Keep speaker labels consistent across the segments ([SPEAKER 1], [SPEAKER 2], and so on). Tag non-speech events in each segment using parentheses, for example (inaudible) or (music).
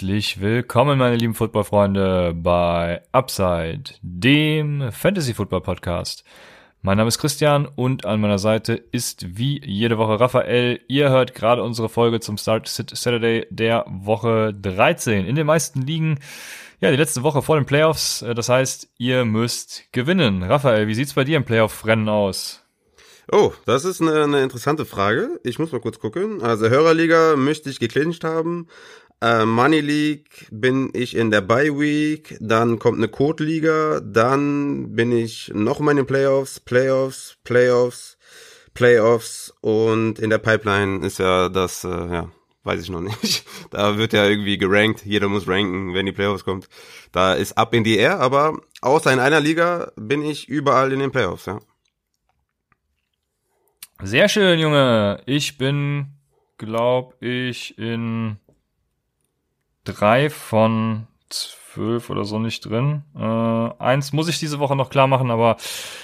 [SPEAKER 1] Herzlich willkommen, meine lieben Footballfreunde, bei Upside, dem Fantasy Football Podcast. Mein Name ist Christian und an meiner Seite ist wie jede Woche Raphael. Ihr hört gerade unsere Folge zum Start Saturday der Woche 13. In den meisten Ligen, ja, die letzte Woche vor den Playoffs. Das heißt, ihr müsst gewinnen. Raphael, wie sieht's bei dir im Playoff-Rennen aus?
[SPEAKER 2] Oh, das ist eine, eine interessante Frage. Ich muss mal kurz gucken. Also Hörerliga möchte ich geclincht haben. Äh, Money League bin ich in der Bye Week, dann kommt eine Code Liga, dann bin ich noch mal in den Playoffs, Playoffs, Playoffs, Playoffs und in der Pipeline ist ja das, äh, ja, weiß ich noch nicht. (laughs) Da wird ja irgendwie gerankt, jeder muss ranken, wenn die Playoffs kommt. Da ist ab in die Air, aber außer in einer Liga bin ich überall in den Playoffs, ja.
[SPEAKER 1] Sehr schön, Junge. Ich bin, glaub ich, in drei von zwölf oder so nicht drin. Äh, eins muss ich diese Woche noch klar machen, aber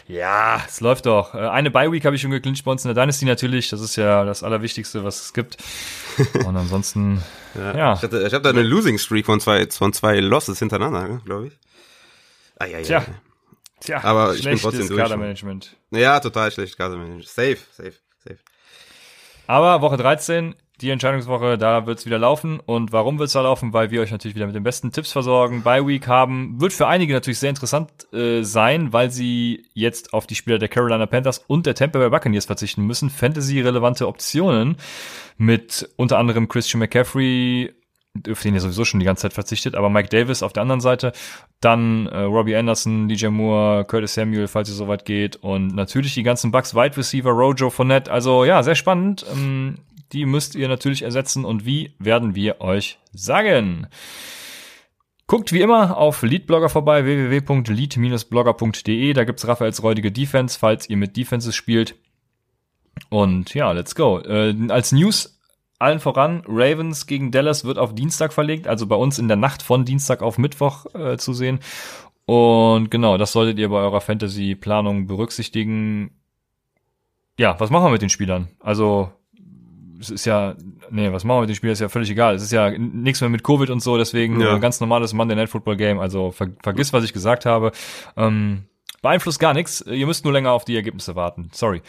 [SPEAKER 1] ja, es läuft doch. Äh, eine Bye-Week habe ich schon geclincht bei uns in der Dynasty natürlich. Das ist ja das Allerwichtigste, was es gibt. (laughs) Und ansonsten, ja. ja.
[SPEAKER 2] Ich, hatte, ich habe da eine Losing Streak von zwei, von zwei Losses hintereinander, glaube ich.
[SPEAKER 1] Ah, ja, ja. Tja. Tja,
[SPEAKER 2] aber ich bin trotzdem durch.
[SPEAKER 1] Kadermanagement.
[SPEAKER 2] Ja, total schlecht Kadermanagement. Safe, safe, safe.
[SPEAKER 1] Aber Woche 13 die Entscheidungswoche, da wird's wieder laufen. Und warum wird's da laufen? Weil wir euch natürlich wieder mit den besten Tipps versorgen. Bye Week haben, wird für einige natürlich sehr interessant äh, sein, weil sie jetzt auf die Spieler der Carolina Panthers und der Tampa Bay Buccaneers verzichten müssen. Fantasy-relevante Optionen mit unter anderem Christian McCaffrey, auf den ihr sowieso schon die ganze Zeit verzichtet, aber Mike Davis auf der anderen Seite, dann äh, Robbie Anderson, DJ Moore, Curtis Samuel, falls es soweit geht und natürlich die ganzen Bucks Wide Receiver, Rojo, Fournette, also ja, sehr spannend. Ähm, die müsst ihr natürlich ersetzen und wie werden wir euch sagen. Guckt wie immer auf Leadblogger vorbei, www.lead-blogger.de. Da gibt's Raphaels räudige Defense, falls ihr mit Defenses spielt. Und ja, let's go. Äh, als News allen voran, Ravens gegen Dallas wird auf Dienstag verlegt, also bei uns in der Nacht von Dienstag auf Mittwoch äh, zu sehen. Und genau, das solltet ihr bei eurer Fantasy-Planung berücksichtigen. Ja, was machen wir mit den Spielern? Also es ist ja, nee, was machen wir mit dem Spiel, ist ja völlig egal. Es ist ja nichts mehr mit Covid und so, deswegen ja. ein ganz normales Monday Night Football Game. Also ver vergiss, was ich gesagt habe. Ähm, beeinflusst gar nichts. Ihr müsst nur länger auf die Ergebnisse warten. Sorry.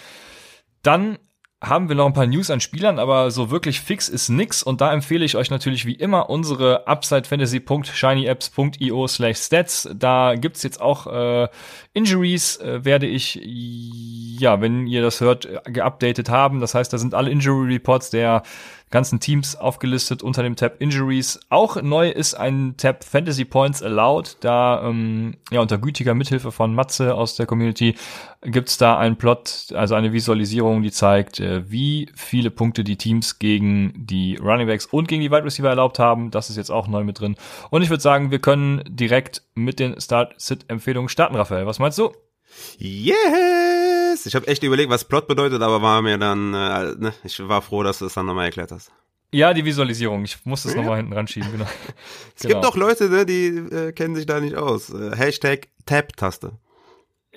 [SPEAKER 1] Dann haben wir noch ein paar News an Spielern, aber so wirklich fix ist nix und da empfehle ich euch natürlich wie immer unsere upsidefantasy.shinyapps.io slash stats. Da gibt's jetzt auch äh, Injuries, äh, werde ich, ja, wenn ihr das hört, geupdatet haben. Das heißt, da sind alle Injury Reports der ganzen Teams aufgelistet unter dem Tab Injuries. Auch neu ist ein Tab Fantasy Points Allowed. Da ähm, ja unter gütiger Mithilfe von Matze aus der Community gibt's da einen Plot, also eine Visualisierung, die zeigt, äh, wie viele Punkte die Teams gegen die Running Backs und gegen die Wide Receiver erlaubt haben. Das ist jetzt auch neu mit drin. Und ich würde sagen, wir können direkt mit den Start-Sit-Empfehlungen starten, Raphael. Was meinst du?
[SPEAKER 2] Yes! Ich habe echt überlegt, was Plot bedeutet, aber war mir dann, äh, ne, ich war froh, dass du es dann nochmal erklärt hast.
[SPEAKER 1] Ja, die Visualisierung. Ich muss das ja. nochmal hinten ranschieben, genau. (laughs)
[SPEAKER 2] Es genau. gibt doch Leute, ne, die äh, kennen sich da nicht aus. Äh, Hashtag Tab-Taste.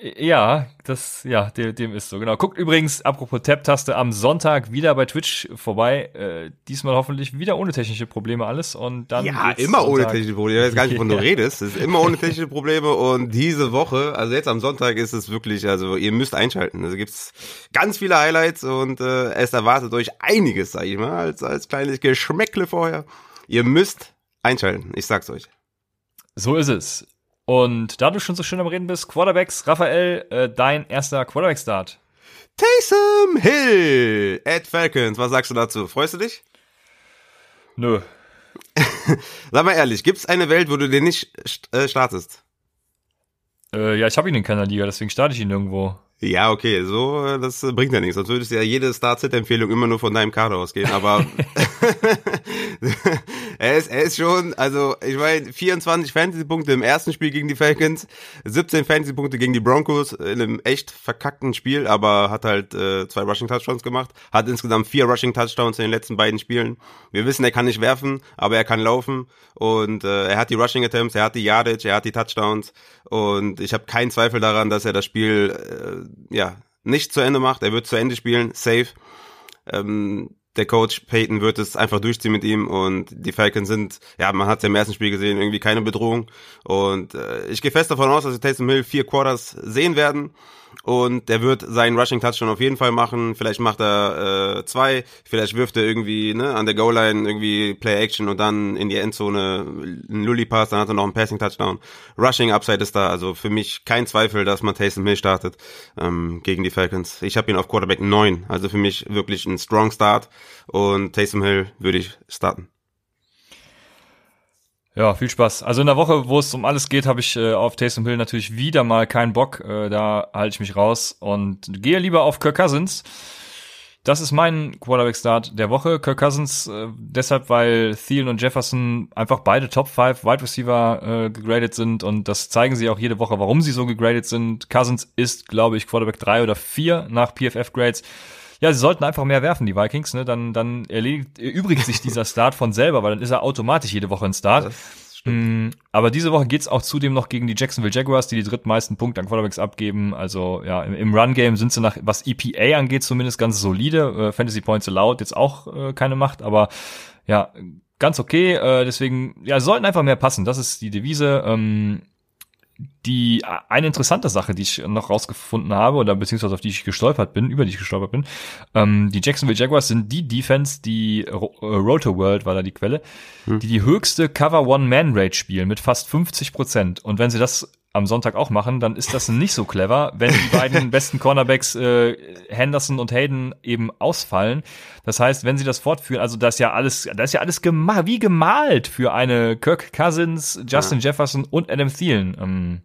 [SPEAKER 1] Ja, das, ja, dem, dem ist so, genau. Guckt übrigens, apropos Tab-Taste, am Sonntag wieder bei Twitch vorbei. Äh, diesmal hoffentlich wieder ohne technische Probleme alles und dann.
[SPEAKER 2] Ja, immer ohne technische Probleme. Ich weiß gar nicht, wovon du (laughs) redest. Es ist immer ohne technische Probleme und diese Woche, also jetzt am Sonntag ist es wirklich, also ihr müsst einschalten. Also gibt's ganz viele Highlights und äh, es erwartet euch einiges, sag ich mal, als, als kleines Geschmäckle vorher. Ihr müsst einschalten, ich sag's euch.
[SPEAKER 1] So ist es. Und da du schon so schön am Reden bist, Quarterbacks, Raphael, äh, dein erster Quarterback-Start.
[SPEAKER 2] Taysom Hill at Falcons, was sagst du dazu? Freust du dich?
[SPEAKER 1] Nö. (laughs)
[SPEAKER 2] Sag mal ehrlich, gibt's eine Welt, wo du den nicht äh, startest?
[SPEAKER 1] Äh, ja, ich habe ihn in keiner Liga, deswegen starte ich ihn nirgendwo.
[SPEAKER 2] Ja, okay, so, das bringt ja nichts. Sonst würdest du ja jede Start-Sit-Empfehlung immer nur von deinem Kader ausgehen, aber (laughs) (laughs) (laughs) er ist, er ist schon, also, ich meine, 24 Fantasy-Punkte im ersten Spiel gegen die Falcons, 17 Fantasy-Punkte gegen die Broncos in einem echt verkackten Spiel, aber hat halt äh, zwei Rushing-Touchdowns gemacht, hat insgesamt vier Rushing-Touchdowns in den letzten beiden Spielen. Wir wissen, er kann nicht werfen, aber er kann laufen und äh, er hat die Rushing-Attempts, er hat die Yardage, er hat die Touchdowns und ich habe keinen Zweifel daran, dass er das Spiel äh, ja, nicht zu Ende macht. Er wird zu Ende spielen, safe. Ähm, der Coach Peyton wird es einfach durchziehen mit ihm und die Falcons sind, ja, man hat es ja im ersten Spiel gesehen, irgendwie keine Bedrohung. Und äh, ich gehe fest davon aus, dass wir Taysom Hill vier Quarters sehen werden und der wird seinen Rushing Touchdown auf jeden Fall machen. Vielleicht macht er äh, zwei, vielleicht wirft er irgendwie ne, an der Goal Line irgendwie Play Action und dann in die Endzone einen Lully Pass, dann hat er noch einen Passing Touchdown. Rushing Upside ist da, also für mich kein Zweifel, dass man Taysom Hill startet ähm, gegen die Falcons. Ich habe ihn auf Quarterback 9, also für mich wirklich ein strong Start und Taysom Hill würde ich starten.
[SPEAKER 1] Ja, viel Spaß. Also in der Woche, wo es um alles geht, habe ich äh, auf Taysom Hill natürlich wieder mal keinen Bock. Äh, da halte ich mich raus und gehe lieber auf Kirk Cousins. Das ist mein Quarterback-Start der Woche. Kirk Cousins äh, deshalb, weil Thielen und Jefferson einfach beide Top 5 Wide Receiver äh, gegradet sind und das zeigen sie auch jede Woche, warum sie so gegradet sind. Cousins ist, glaube ich, Quarterback 3 oder 4 nach PFF-Grades ja, sie sollten einfach mehr werfen, die Vikings, ne? Dann, dann erledigt, erübrigt sich dieser Start von selber, weil dann ist er automatisch jede Woche ein Start. Mm, aber diese Woche geht's auch zudem noch gegen die Jacksonville Jaguars, die die drittmeisten Punkte an Quarterbacks abgeben. Also ja, im, im Run-Game sind sie nach, was EPA angeht, zumindest ganz solide. Äh, Fantasy Points allowed jetzt auch äh, keine Macht, aber ja, ganz okay. Äh, deswegen, ja, sollten einfach mehr passen. Das ist die Devise. Ähm, die eine interessante Sache, die ich noch rausgefunden habe oder beziehungsweise auf die ich gestolpert bin, über die ich gestolpert bin, ähm, die Jacksonville Jaguars sind die Defense, die Ro äh, Roto World war da die Quelle, hm. die die höchste Cover One Man Rate spielen mit fast 50 Prozent. Und wenn sie das am Sonntag auch machen, dann ist das nicht so clever, wenn die beiden (laughs) besten Cornerbacks äh, Henderson und Hayden eben ausfallen. Das heißt, wenn sie das fortführen, also das ist ja alles, das ist ja alles gema wie gemalt für eine Kirk Cousins, Justin ja. Jefferson und Adam Thielen ähm,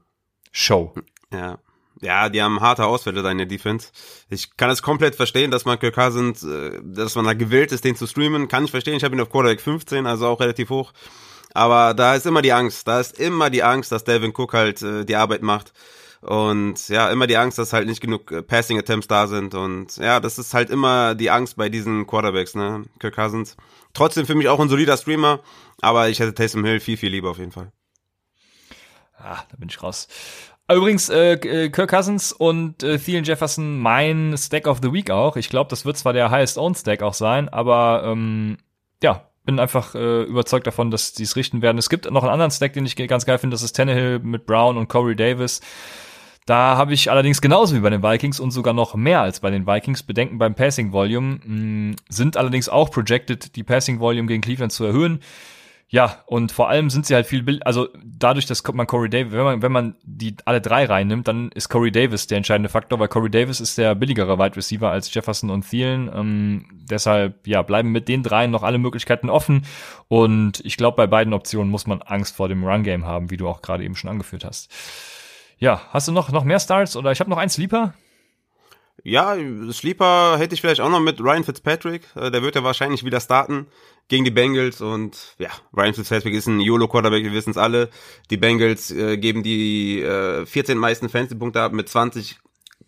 [SPEAKER 1] Show.
[SPEAKER 2] Ja. Ja, die haben harte Ausfälle da in der Defense. Ich kann es komplett verstehen, dass man Kirk Cousins, äh, dass man da gewillt ist, den zu streamen. Kann ich verstehen. Ich habe ihn auf Quarterback 15, also auch relativ hoch. Aber da ist immer die Angst. Da ist immer die Angst, dass Devin Cook halt äh, die Arbeit macht. Und ja, immer die Angst, dass halt nicht genug äh, Passing Attempts da sind. Und ja, das ist halt immer die Angst bei diesen Quarterbacks, ne? Kirk Cousins. Trotzdem für mich auch ein solider Streamer, aber ich hätte Taysom Hill viel, viel lieber auf jeden Fall.
[SPEAKER 1] Ah, da bin ich raus. Übrigens, äh, äh, Kirk Cousins und äh, Thielen Jefferson mein Stack of the Week auch. Ich glaube, das wird zwar der highest owned Stack auch sein, aber ähm, ja, bin einfach äh, überzeugt davon, dass die es richten werden. Es gibt noch einen anderen Stack, den ich ganz geil finde, das ist Tannehill mit Brown und Corey Davis. Da habe ich allerdings genauso wie bei den Vikings und sogar noch mehr als bei den Vikings Bedenken beim Passing Volume, mh, sind allerdings auch projected, die Passing Volume gegen Cleveland zu erhöhen. Ja, und vor allem sind sie halt viel, Bild, also dadurch, dass man Corey Davis, wenn man, wenn man die alle drei reinnimmt, dann ist Corey Davis der entscheidende Faktor, weil Corey Davis ist der billigere Wide Receiver als Jefferson und Thielen. Ähm, deshalb, ja, bleiben mit den dreien noch alle Möglichkeiten offen. Und ich glaube, bei beiden Optionen muss man Angst vor dem Run-Game haben, wie du auch gerade eben schon angeführt hast. Ja, hast du noch, noch mehr Starts oder ich habe noch einen Sleeper?
[SPEAKER 2] Ja, Sleeper hätte ich vielleicht auch noch mit Ryan Fitzpatrick. Äh, der wird ja wahrscheinlich wieder starten gegen die Bengals und ja, Ryan Fitzpatrick ist ein YOLO-Quarterback, wir wissen es alle. Die Bengals äh, geben die äh, 14 meisten Fantasy-Punkte ab mit 20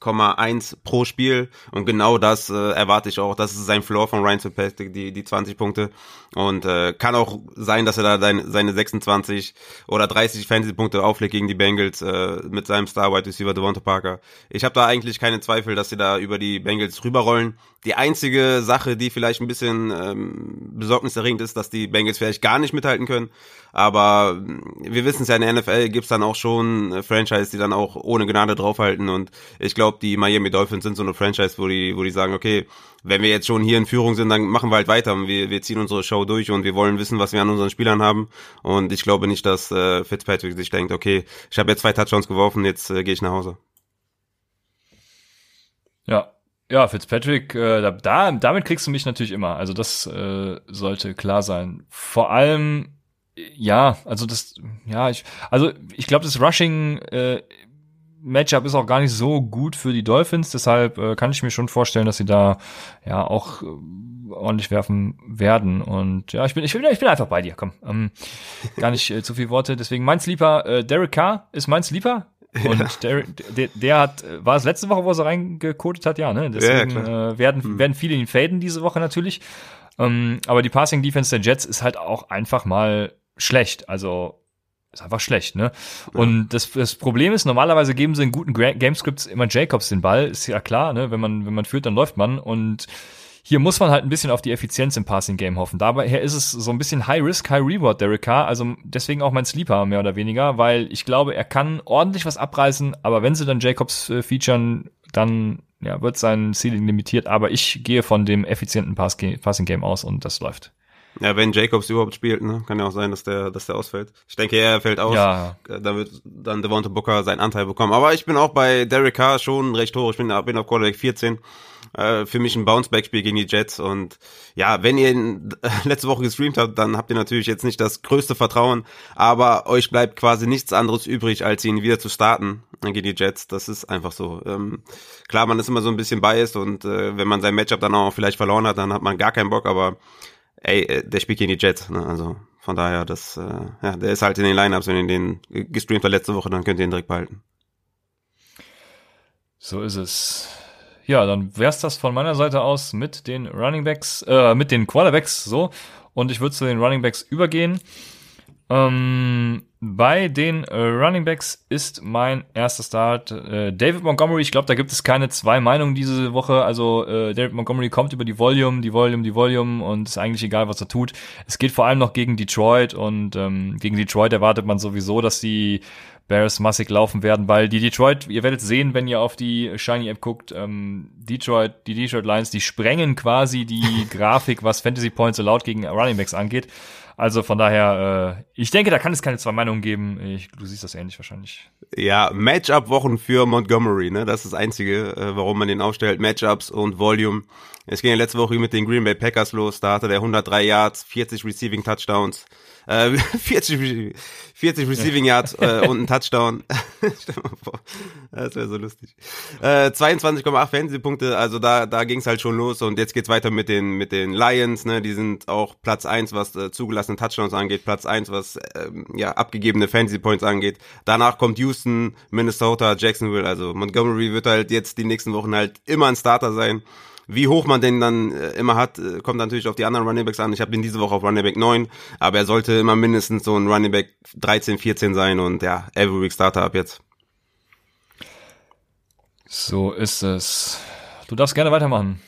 [SPEAKER 2] 1,1 pro Spiel und genau das äh, erwarte ich auch. Das ist sein Floor von Ryan Fitzpatrick, die, die 20 Punkte und äh, kann auch sein, dass er da seine, seine 26 oder 30 Fantasy-Punkte auflegt gegen die Bengals äh, mit seinem Star Wide Receiver Devonta Parker. Ich habe da eigentlich keine Zweifel, dass sie da über die Bengals rüberrollen. Die einzige Sache, die vielleicht ein bisschen ähm, besorgniserregend ist, dass die Bengals vielleicht gar nicht mithalten können. Aber mm, wir wissen es ja, in der NFL gibt's dann auch schon äh, Franchise, die dann auch ohne Gnade draufhalten. Und ich glaube, die Miami Dolphins sind so eine Franchise, wo die, wo die sagen, okay, wenn wir jetzt schon hier in Führung sind, dann machen wir halt weiter. Wir, wir ziehen unsere Show durch und wir wollen wissen, was wir an unseren Spielern haben. Und ich glaube nicht, dass äh, Fitzpatrick sich denkt, okay, ich habe jetzt zwei Touchdowns geworfen, jetzt äh, gehe ich nach Hause.
[SPEAKER 1] Ja, ja, Fitzpatrick, äh, da, damit kriegst du mich natürlich immer. Also das äh, sollte klar sein. Vor allem, ja, also das, ja, ich, also ich glaube, das Rushing äh, Matchup ist auch gar nicht so gut für die Dolphins, deshalb äh, kann ich mir schon vorstellen, dass sie da ja auch äh, ordentlich werfen werden. Und ja, ich bin, ich bin, ich bin einfach bei dir, komm. Ähm, gar nicht äh, zu viel Worte. Deswegen mein Sleeper, äh, Derek Carr ist mein Sleeper. Und ja. der, der, der hat, war es letzte Woche, wo er so reingekotet hat, ja, ne? Deswegen ja, äh, werden, hm. werden viele ihn faden diese Woche natürlich. Ähm, aber die Passing Defense der Jets ist halt auch einfach mal schlecht. Also ist einfach schlecht, ne? Ja. Und das, das Problem ist, normalerweise geben sie in guten Gamescripts immer Jacobs den Ball, ist ja klar, ne? Wenn man, wenn man führt, dann läuft man. Und hier muss man halt ein bisschen auf die Effizienz im Passing Game hoffen. Dabei ist es so ein bisschen High Risk, High Reward, Derek Carr. Also deswegen auch mein Sleeper mehr oder weniger, weil ich glaube, er kann ordentlich was abreißen, aber wenn sie dann Jacobs äh, featuren, dann ja, wird sein Ceiling limitiert. Aber ich gehe von dem effizienten Pass Passing Game aus und das läuft.
[SPEAKER 2] Ja, wenn Jacobs überhaupt spielt, ne? kann ja auch sein, dass der, dass der ausfällt. Ich denke, er fällt aus. Ja. Äh, da wird dann Devonta Booker seinen Anteil bekommen. Aber ich bin auch bei Derek Carr schon recht hoch. Ich bin, bin auf Quarterback 14. Äh, für mich ein Bounceback-Spiel gegen die Jets. Und ja, wenn ihr ihn letzte Woche gestreamt habt, dann habt ihr natürlich jetzt nicht das größte Vertrauen. Aber euch bleibt quasi nichts anderes übrig, als ihn wieder zu starten gegen die Jets. Das ist einfach so. Ähm, klar, man ist immer so ein bisschen biased und äh, wenn man sein Matchup dann auch vielleicht verloren hat, dann hat man gar keinen Bock. Aber ey, äh, der spielt gegen die Jets, ne? Also von daher, das, äh, ja, der ist halt in den Lineups, wenn ihr den gestreamt habt letzte Woche, dann könnt ihr ihn direkt behalten.
[SPEAKER 1] So ist es. Ja, dann wär's das von meiner Seite aus mit den Running Backs, äh, mit den Quarterbacks so. Und ich würde zu den Running Backs übergehen. Ähm, bei den äh, Running Backs ist mein erster Start äh, David Montgomery. Ich glaube, da gibt es keine zwei Meinungen diese Woche. Also äh, David Montgomery kommt über die Volume, die Volume, die Volume und ist eigentlich egal, was er tut. Es geht vor allem noch gegen Detroit und ähm, gegen Detroit erwartet man sowieso, dass die Bears massig laufen werden, weil die Detroit, ihr werdet sehen, wenn ihr auf die Shiny App guckt, ähm, Detroit, die Detroit Lions, die sprengen quasi die (laughs) Grafik, was Fantasy Points allowed gegen Running Backs angeht. Also von daher, äh, ich denke, da kann es keine zwei Meinungen geben. Ich, du siehst das ähnlich wahrscheinlich.
[SPEAKER 2] Ja, Matchup-Wochen für Montgomery, ne? Das ist das Einzige, äh, warum man den aufstellt. Matchups und Volume. Es ging ja letzte Woche mit den Green Bay Packers los. Da hatte der 103 Yards, 40 Receiving Touchdowns. Äh, (laughs) 40, 40 Receiving Yards äh, und ein Touchdown. (laughs) Stell mal vor, das wäre so lustig. Äh, 22,8 Fantasy-Punkte, also da, da ging es halt schon los und jetzt geht's weiter mit den, mit den Lions, ne? Die sind auch Platz eins, was äh, zugelassene Touchdowns angeht, Platz eins, was ähm, ja abgegebene Fantasy-Points angeht. Danach kommt Houston, Minnesota, Jacksonville, also Montgomery wird halt jetzt die nächsten Wochen halt immer ein Starter sein. Wie hoch man den dann äh, immer hat, äh, kommt natürlich auf die anderen Running Backs an. Ich habe ihn diese Woche auf Running Back 9, aber er sollte immer mindestens so ein Running Back 13, 14 sein und ja, every week Starter ab jetzt.
[SPEAKER 1] So ist es. Du darfst gerne weitermachen.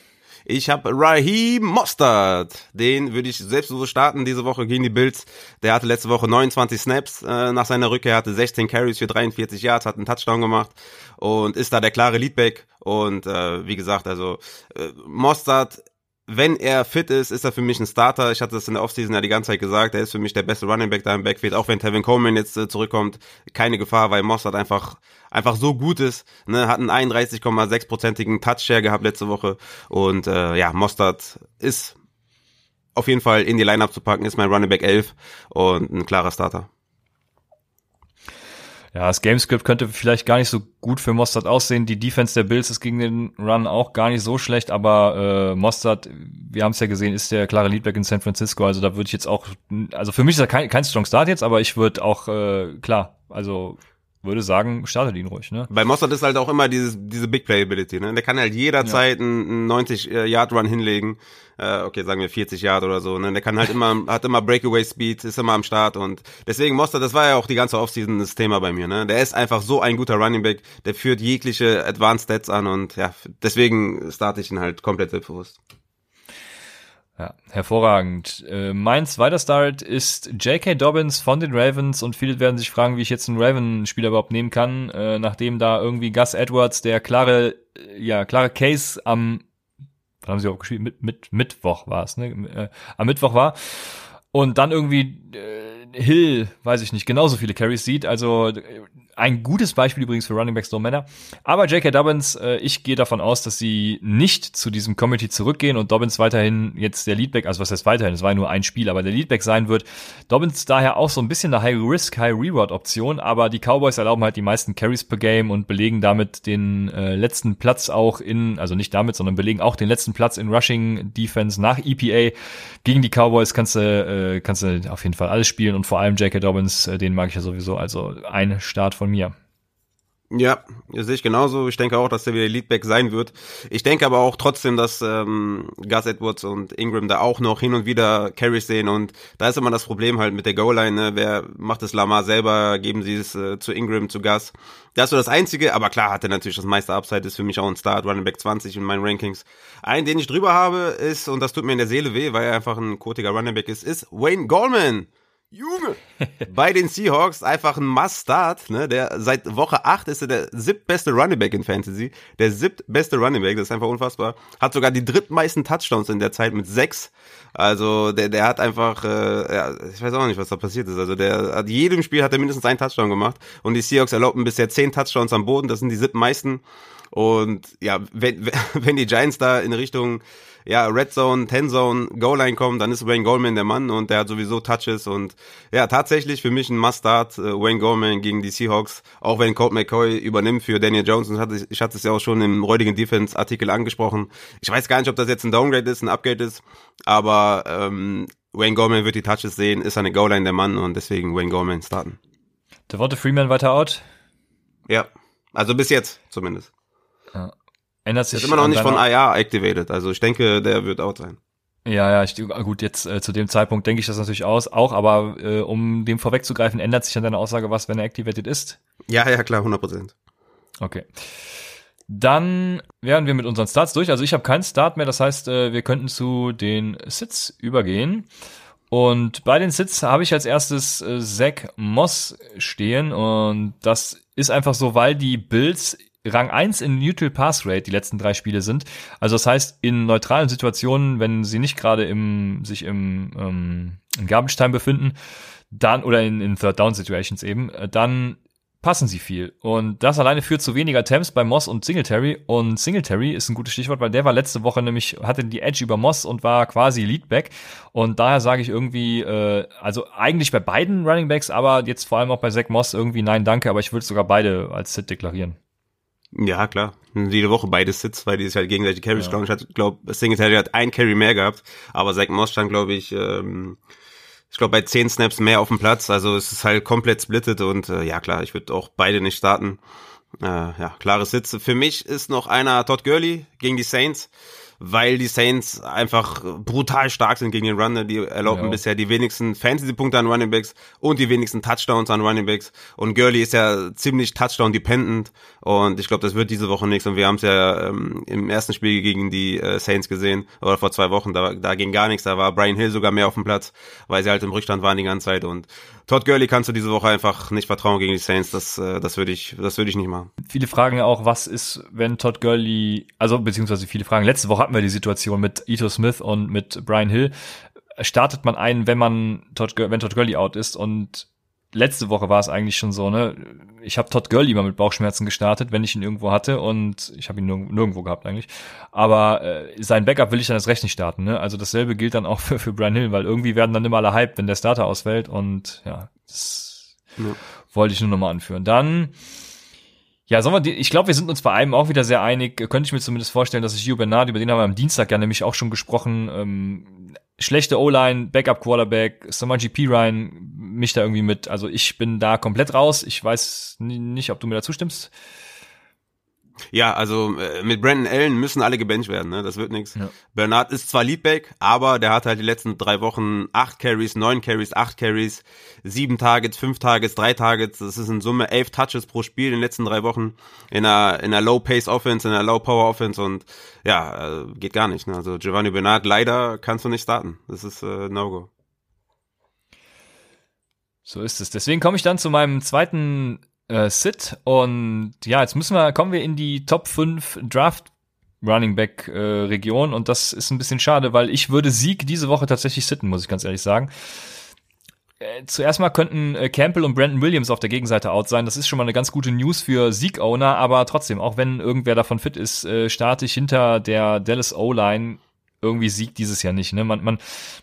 [SPEAKER 2] Ich habe Raheem Mostert. Den würde ich selbst so starten diese Woche gegen die Bills. Der hatte letzte Woche 29 Snaps äh, nach seiner Rückkehr, hatte 16 Carries für 43 Yards, hat einen Touchdown gemacht und ist da der klare Leadback. Und äh, wie gesagt, also äh, Mostert wenn er fit ist, ist er für mich ein Starter. Ich hatte das in der Offseason ja die ganze Zeit gesagt. Er ist für mich der beste Running Back da im Backfield. Auch wenn Tevin Coleman jetzt äh, zurückkommt, keine Gefahr, weil Mossad einfach einfach so gut ist. Ne? Hat einen 31,6-prozentigen Touchshare gehabt letzte Woche. Und äh, ja, Mostard ist auf jeden Fall in die Lineup zu packen, ist mein Running Back 11 und ein klarer Starter.
[SPEAKER 1] Ja, das Gamescript könnte vielleicht gar nicht so gut für Mostert aussehen. Die Defense der Bills ist gegen den Run auch gar nicht so schlecht, aber äh, Mostert, wir haben es ja gesehen, ist der klare Leadback in San Francisco. Also da würde ich jetzt auch, also für mich ist er kein, kein Strong Start jetzt, aber ich würde auch, äh, klar, also würde sagen, startet ihn ruhig, ne?
[SPEAKER 2] Bei Mossad ist halt auch immer dieses, diese Big Playability, ne? Der kann halt jederzeit ja. einen 90-Yard-Run hinlegen. Äh, okay, sagen wir 40 Yard oder so, ne? Der kann halt immer, hat immer Breakaway Speed, ist immer am Start und deswegen Mossad, das war ja auch die ganze Offseason das Thema bei mir, ne? Der ist einfach so ein guter Running Back, der führt jegliche Advanced Stats an und ja, deswegen starte ich ihn halt komplett selbstbewusst.
[SPEAKER 1] Ja, hervorragend. Äh, mein zweiter Start ist J.K. Dobbins von den Ravens und viele werden sich fragen, wie ich jetzt einen Raven-Spieler überhaupt nehmen kann, äh, nachdem da irgendwie Gus Edwards der klare, äh, ja, klare Case am, was haben sie auch gespielt? Mit, mit, Mittwoch war es, ne? Äh, am Mittwoch war. Und dann irgendwie äh, Hill, weiß ich nicht, genauso viele Carries sieht. Also ein gutes Beispiel übrigens für Running Backs No Männer. Aber J.K. Dobbins, äh, ich gehe davon aus, dass sie nicht zu diesem Committee zurückgehen und Dobbins weiterhin jetzt der Leadback, also was heißt weiterhin, es war nur ein Spiel, aber der Leadback sein wird. Dobbins daher auch so ein bisschen eine High-Risk, High-Reward-Option, aber die Cowboys erlauben halt die meisten Carries per Game und belegen damit den äh, letzten Platz auch in, also nicht damit, sondern belegen auch den letzten Platz in Rushing Defense nach EPA. Gegen die Cowboys kannst du, äh, kannst du auf jeden Fall alles spielen und vor allem J.K. Dobbins, äh, den mag ich ja sowieso, also ein Start von mir.
[SPEAKER 2] Ja, sehe ich genauso. Ich denke auch, dass der wieder Leadback sein wird. Ich denke aber auch trotzdem, dass ähm, Gus Edwards und Ingram da auch noch hin und wieder Carries sehen und da ist immer das Problem halt mit der Goal-Line. Ne? Wer macht es Lamar selber? Geben sie es äh, zu Ingram, zu Gus? Das ist so das Einzige, aber klar hat er natürlich das meiste Upside, ist für mich auch ein Start, Running Back 20 in meinen Rankings. Einen, den ich drüber habe, ist, und das tut mir in der Seele weh, weil er einfach ein kotiger Running Back ist, ist Wayne Goldman. Junge! Bei den Seahawks einfach ein Must-Start, ne? Der seit Woche 8 ist er der siebtbeste Running Back in Fantasy. Der siebtbeste Running Back, das ist einfach unfassbar. Hat sogar die drittmeisten Touchdowns in der Zeit mit sechs. Also der, der hat einfach, äh, ja, ich weiß auch nicht, was da passiert ist. Also der hat jedem Spiel hat er mindestens einen Touchdown gemacht. Und die Seahawks erlaubten bisher zehn Touchdowns am Boden, das sind die siebtmeisten. Und ja, wenn, (laughs) wenn die Giants da in Richtung ja, Red Zone, Ten Zone, Goal Line kommen, dann ist Wayne Goldman der Mann und der hat sowieso Touches und ja, tatsächlich für mich ein Must-Start, äh, Wayne Goldman gegen die Seahawks, auch wenn Colt McCoy übernimmt für Daniel Jones und hatte, ich hatte es ja auch schon im räudigen Defense-Artikel angesprochen. Ich weiß gar nicht, ob das jetzt ein Downgrade ist, ein Upgrade ist, aber ähm, Wayne Goldman wird die Touches sehen, ist eine Goal Line der Mann und deswegen Wayne Goldman starten.
[SPEAKER 1] Devonta Freeman weiter out?
[SPEAKER 2] Ja, also bis jetzt zumindest.
[SPEAKER 1] Ändert sich.
[SPEAKER 2] Ist immer noch nicht von IR activated, also ich denke, der wird out sein.
[SPEAKER 1] Ja, ja, ich, gut, jetzt äh, zu dem Zeitpunkt denke ich das natürlich aus, auch, aber äh, um dem vorwegzugreifen, ändert sich an deiner Aussage was, wenn er activated ist?
[SPEAKER 2] Ja, ja, klar, 100 Prozent.
[SPEAKER 1] Okay. Dann wären wir mit unseren Starts durch. Also ich habe keinen Start mehr, das heißt, äh, wir könnten zu den Sits übergehen. Und bei den Sits habe ich als erstes äh, Zach Moss stehen und das ist einfach so, weil die Bills Rang 1 in Neutral Pass Rate die letzten drei Spiele sind. Also das heißt, in neutralen Situationen, wenn sie nicht gerade im, sich im, ähm, in Garbage Time befinden, dann, oder in, in Third Down Situations eben, äh, dann passen sie viel. Und das alleine führt zu weniger Temps bei Moss und Singletary. Und Singletary ist ein gutes Stichwort, weil der war letzte Woche nämlich, hatte die Edge über Moss und war quasi Leadback. Und daher sage ich irgendwie, äh, also eigentlich bei beiden Running Backs, aber jetzt vor allem auch bei Zach Moss irgendwie nein, danke, aber ich würde sogar beide als Sit deklarieren.
[SPEAKER 2] Ja, klar. Jede Woche beide Sits, weil die ist halt gegenseitig Carries ja. Ich glaube, Singletary hat ein Carry mehr gehabt, aber Zach Moss stand, glaube ich, ähm, ich glaube, bei zehn Snaps mehr auf dem Platz. Also es ist halt komplett splittet und äh, ja klar, ich würde auch beide nicht starten. Äh, ja, klare Sitze. Für mich ist noch einer Todd Gurley gegen die Saints weil die Saints einfach brutal stark sind gegen den Run. Ne? Die erlauben ja. bisher die wenigsten Fantasy-Punkte an Running Backs und die wenigsten Touchdowns an Running Backs. Und Gurley ist ja ziemlich Touchdown-dependent und ich glaube, das wird diese Woche nichts. Und wir haben es ja ähm, im ersten Spiel gegen die äh, Saints gesehen, oder vor zwei Wochen, da, da ging gar nichts. Da war Brian Hill sogar mehr auf dem Platz, weil sie halt im Rückstand waren die ganze Zeit. Und Todd Gurley kannst du diese Woche einfach nicht vertrauen gegen die Saints. Das, äh, das würde ich, das würde ich nicht machen.
[SPEAKER 1] Viele fragen ja auch, was ist, wenn Todd Gurley, also beziehungsweise viele fragen, letzte Woche hatten wir die Situation mit Ito Smith und mit Brian Hill. Startet man ein, wenn man Todd, wenn Todd Gurley out ist und letzte Woche war es eigentlich schon so, ne? Ich habe Todd Gurley mal mit Bauchschmerzen gestartet, wenn ich ihn irgendwo hatte und ich habe ihn nirgendwo gehabt eigentlich. Aber äh, sein Backup will ich dann das Recht nicht starten, ne? Also dasselbe gilt dann auch für, für Brian Hill, weil irgendwie werden dann immer alle hyped, wenn der Starter ausfällt und ja, das ja. wollte ich nur nochmal anführen. Dann ja, sollen wir, die, ich glaube, wir sind uns bei einem auch wieder sehr einig. Könnte ich mir zumindest vorstellen, dass ich Gio Bernard, über den haben wir am Dienstag ja nämlich auch schon gesprochen, ähm, schlechte O-Line, Backup Quarterback, Samaji P. Ryan, mich da irgendwie mit. Also ich bin da komplett raus. Ich weiß nicht, ob du mir da zustimmst.
[SPEAKER 2] Ja, also äh, mit Brandon Allen müssen alle gebencht werden, ne? Das wird nichts. Ja. Bernard ist zwar Leadback, aber der hat halt die letzten drei Wochen acht Carries, neun Carries, acht Carries, sieben Targets, fünf Targets, drei Targets. Das ist in Summe elf Touches pro Spiel in den letzten drei Wochen in einer, in einer Low-Pace-Offense, in einer Low-Power-Offense und ja, äh, geht gar nicht. Ne? Also Giovanni Bernard, leider kannst du nicht starten. Das ist äh, No-Go.
[SPEAKER 1] So ist es. Deswegen komme ich dann zu meinem zweiten äh, Sit. Und ja, jetzt müssen wir, kommen wir in die Top 5 Draft Running Back äh, Region und das ist ein bisschen schade, weil ich würde Sieg diese Woche tatsächlich sitten, muss ich ganz ehrlich sagen. äh, zuerst mal könnten äh, Campbell und Brandon Williams auf der Gegenseite out sein. Das ist schon mal eine ganz gute News für Sieg-Owner, aber trotzdem, auch wenn irgendwer davon fit ist, äh, starte ich hinter der Dallas O-Line irgendwie Sieg dieses Jahr nicht. Ne? Man, man,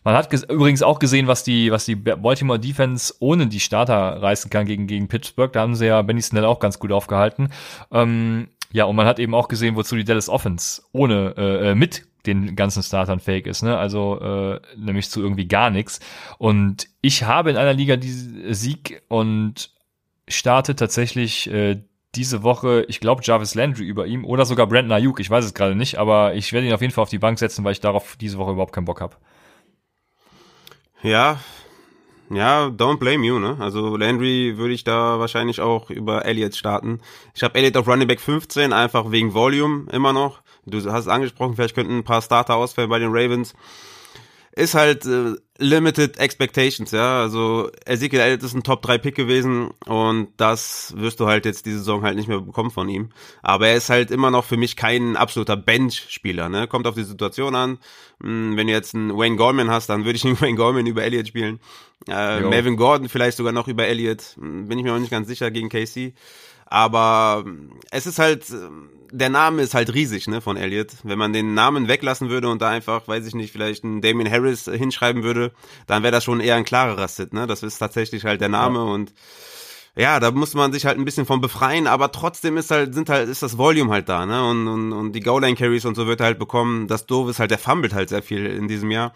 [SPEAKER 1] man hat übrigens auch gesehen, was die, was die Baltimore Defense ohne die Starter reißen kann gegen, gegen Pittsburgh. Da haben sie ja Benny Snell auch ganz gut aufgehalten. Ähm, ja, und man hat eben auch gesehen, wozu die Dallas Offense ohne, äh, äh mit den ganzen Startern fake ist, ne? Also äh, nämlich zu irgendwie gar nichts. Und ich habe in einer Liga diesen Sieg und starte tatsächlich äh, diese Woche, ich glaube, Jarvis Landry über ihm oder sogar Brandon Ayuk, ich weiß es gerade nicht, aber ich werde ihn auf jeden Fall auf die Bank setzen, weil ich darauf diese Woche überhaupt keinen Bock habe.
[SPEAKER 2] Ja, ja, don't blame you, ne? Also Landry würde ich da wahrscheinlich auch über Elliott starten. Ich habe Elliott auf Running Back 15, einfach wegen Volume immer noch. Du hast es angesprochen, vielleicht könnten ein paar Starter ausfallen bei den Ravens. Ist halt äh, limited expectations, ja. Also Ezekiel Elliott ist ein Top 3 Pick gewesen und das wirst du halt jetzt diese Saison halt nicht mehr bekommen von ihm. Aber er ist halt immer noch für mich kein absoluter Bench-Spieler, ne? Kommt auf die Situation an. Hm, wenn du jetzt einen Wayne Gorman hast, dann würde ich den (laughs) Wayne Gorman über Elliott spielen. Äh, Melvin Gordon vielleicht sogar noch über Elliott. Hm, bin ich mir noch nicht ganz sicher gegen KC. Aber es ist halt, der Name ist halt riesig, ne, von Elliot. Wenn man den Namen weglassen würde und da einfach, weiß ich nicht, vielleicht einen Damien Harris hinschreiben würde, dann wäre das schon eher ein klarerer Sit, ne. Das ist tatsächlich halt der Name ja. und ja, da muss man sich halt ein bisschen von befreien, aber trotzdem ist halt, sind halt, ist das Volume halt da, ne? Und, und, und die Goal-Line-Carries und so wird er halt bekommen. Das Doof ist halt, der fummelt halt sehr viel in diesem Jahr.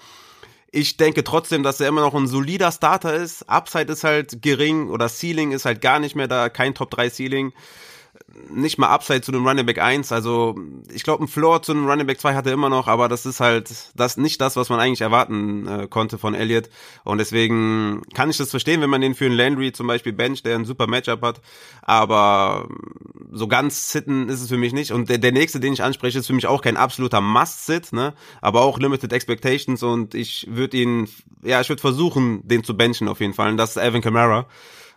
[SPEAKER 2] Ich denke trotzdem, dass er immer noch ein solider Starter ist. Upside ist halt gering oder Ceiling ist halt gar nicht mehr da, kein Top 3 Ceiling nicht mal Upside zu einem Running Back 1. Also ich glaube, ein Floor zu einem Running Back 2 hat er immer noch, aber das ist halt das nicht das, was man eigentlich erwarten äh, konnte von Elliott. Und deswegen kann ich das verstehen, wenn man den für einen Landry zum Beispiel bench, der ein super Matchup hat. Aber so ganz sitten ist es für mich nicht. Und der, der nächste, den ich anspreche, ist für mich auch kein absoluter Must-Sit, ne? Aber auch Limited Expectations und ich würde ihn, ja, ich würde versuchen, den zu benchen auf jeden Fall. Und das ist Evan Kamara.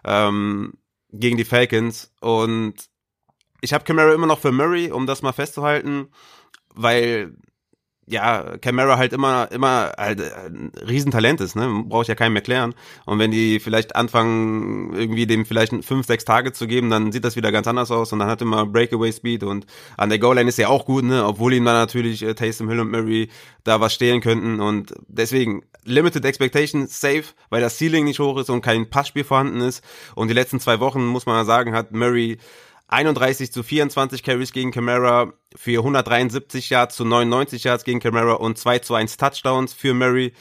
[SPEAKER 2] Ähm, gegen die Falcons und ich habe Camara immer noch für Murray, um das mal festzuhalten, weil ja, Camara halt immer, immer halt ein Riesentalent ist, ne? Brauche ich ja keinem erklären. Und wenn die vielleicht anfangen, irgendwie dem vielleicht fünf, sechs Tage zu geben, dann sieht das wieder ganz anders aus und dann hat immer Breakaway Speed und an der Goal Line ist ja auch gut, ne? Obwohl ihm dann natürlich äh, Taysom Hill und Murray da was stehlen könnten und deswegen Limited Expectation safe, weil das Ceiling nicht hoch ist und kein Passspiel vorhanden ist. Und die letzten zwei Wochen, muss man sagen, hat Murray 31 zu 24 Carries gegen Camara für 173 Yards zu 99 Yards gegen Camara und 2 zu 1 Touchdowns für Murray.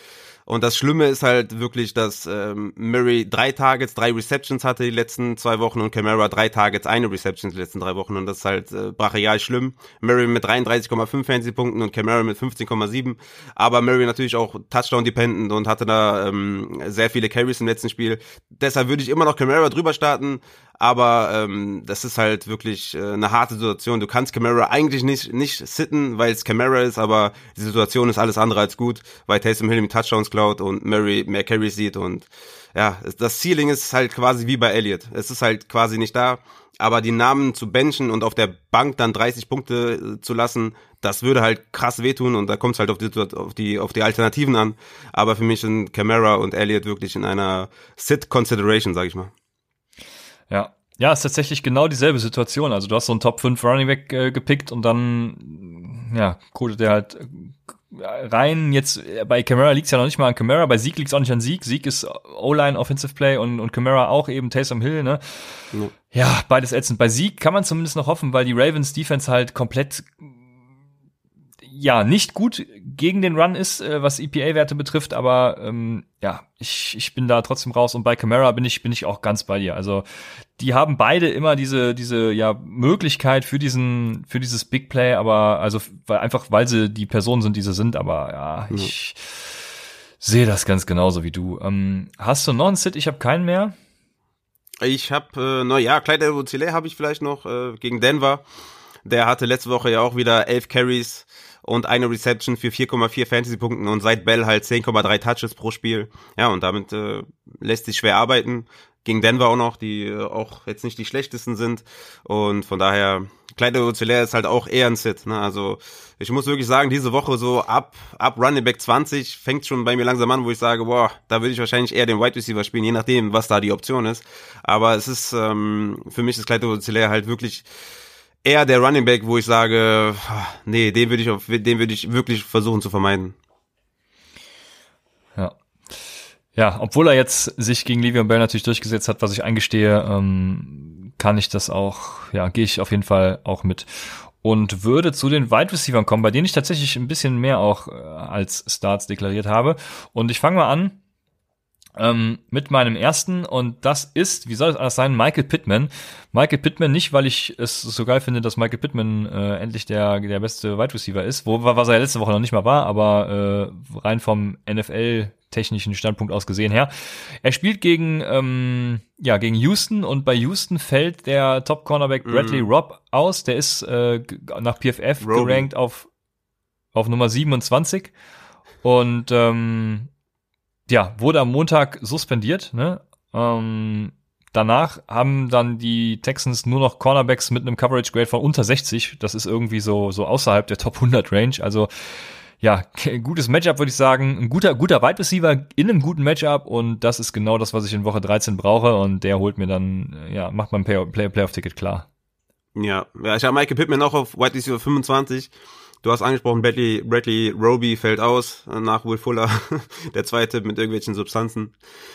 [SPEAKER 2] Und das Schlimme ist halt wirklich, dass ähm, Murray drei Targets, drei Receptions hatte die letzten zwei Wochen und Camara drei Targets, eine Reception die letzten drei Wochen und das ist halt äh, brachial schlimm. Murray mit 33,5 Fantasy-Punkten und Camara mit 15,7. Aber Murray natürlich auch Touchdown-dependent und hatte da ähm, sehr viele Carries im letzten Spiel. Deshalb würde ich immer noch Camara drüber starten, aber ähm, das ist halt wirklich äh, eine harte Situation. Du kannst Camara eigentlich nicht nicht sitten, weil es Camara ist, aber die Situation ist alles andere als gut, weil Taysom Hill im Touchdowns klaut und Murray mehr Carries sieht und ja, das Ceiling ist halt quasi wie bei Elliott. Es ist halt quasi nicht da, aber die Namen zu benchen und auf der Bank dann 30 Punkte äh, zu lassen, das würde halt krass wehtun und da kommt es halt auf die, auf die auf die Alternativen an. Aber für mich sind Camara und Elliott wirklich in einer Sit Consideration, sag ich mal.
[SPEAKER 1] Ja. Ja, ist tatsächlich genau dieselbe Situation. Also du hast so einen Top 5 Running Back äh, gepickt und dann, ja, codet der halt äh, rein. Jetzt äh, bei Camara liegt's ja noch nicht mal an Camara, bei Sieg liegt's auch nicht an Sieg. Sieg ist O-Line Offensive Play und, und Camara auch eben Taysom Hill, ne? Ja. ja, beides ätzend. Bei Sieg kann man zumindest noch hoffen, weil die Ravens Defense halt komplett ja nicht gut gegen den Run ist, äh, was EPA-Werte betrifft, aber ähm, ja, ich, ich bin da trotzdem raus und bei Camara bin ich bin ich auch ganz bei dir. Also die haben beide immer diese diese ja Möglichkeit für diesen für dieses Big Play, aber also weil, einfach weil sie die Personen sind, die sie sind, aber ja, mhm. ich sehe das ganz genauso wie du. Ähm, hast du noch einen Sit? Ich habe keinen mehr.
[SPEAKER 2] Ich habe, äh, na ja, Clyde Edwards habe ich vielleicht noch äh, gegen Denver. Der hatte letzte Woche ja auch wieder elf Carries und eine Reception für 4,4 Fantasy-Punkten und seit Bell halt 10,3 Touches pro Spiel. Ja, und damit äh, lässt sich schwer arbeiten. gegen Denver auch noch, die äh, auch jetzt nicht die schlechtesten sind. Und von daher, Clyde Ozelea ist halt auch eher ein Sit. Ne? Also ich muss wirklich sagen, diese Woche so ab, ab Running Back 20 fängt schon bei mir langsam an, wo ich sage, boah, da würde ich wahrscheinlich eher den Wide Receiver spielen, je nachdem, was da die Option ist. Aber es ist, ähm, für mich ist Clyde Ozelea halt wirklich eher der Running Back, wo ich sage, nee, den würde ich auf, den würde ich wirklich versuchen zu vermeiden.
[SPEAKER 1] Ja. Ja, obwohl er jetzt sich gegen Le'Veon Bell natürlich durchgesetzt hat, was ich eingestehe, ähm, kann ich das auch, ja, gehe ich auf jeden Fall auch mit. Und würde zu den Wide Receivers kommen, bei denen ich tatsächlich ein bisschen mehr auch äh, als Starts deklariert habe. Und ich fange mal an ähm, mit meinem ersten und das ist, wie soll es anders sein, Michael Pittman. Michael Pittman nicht, weil ich es so geil finde, dass Michael Pittman äh, endlich der der beste Wide Receiver ist, wo was er letzte Woche noch nicht mal war, aber äh, rein vom NFL technischen Standpunkt aus gesehen her. Er spielt gegen ähm, ja gegen Houston und bei Houston fällt der Top Cornerback Bradley mm. Robb aus. Der ist äh, nach PFF Roby. gerankt auf auf Nummer 27 und ähm, ja, wurde am Montag suspendiert. Ne? Ähm, danach haben dann die Texans nur noch Cornerbacks mit einem Coverage Grade von unter 60. Das ist irgendwie so so außerhalb der Top 100 Range. Also ja, (laughs) gutes Matchup würde ich sagen. Ein guter guter Wide Receiver in einem guten Matchup und das ist genau das, was ich in Woche 13 brauche und der holt mir dann ja macht mein Play Playoff Ticket klar.
[SPEAKER 2] Ja, ja, ich habe Michael Pittman auch auf Wide Receiver 25. Du hast angesprochen, Bradley, Bradley Roby fällt aus nach Will Fuller, (laughs) der zweite mit irgendwelchen Substanzen.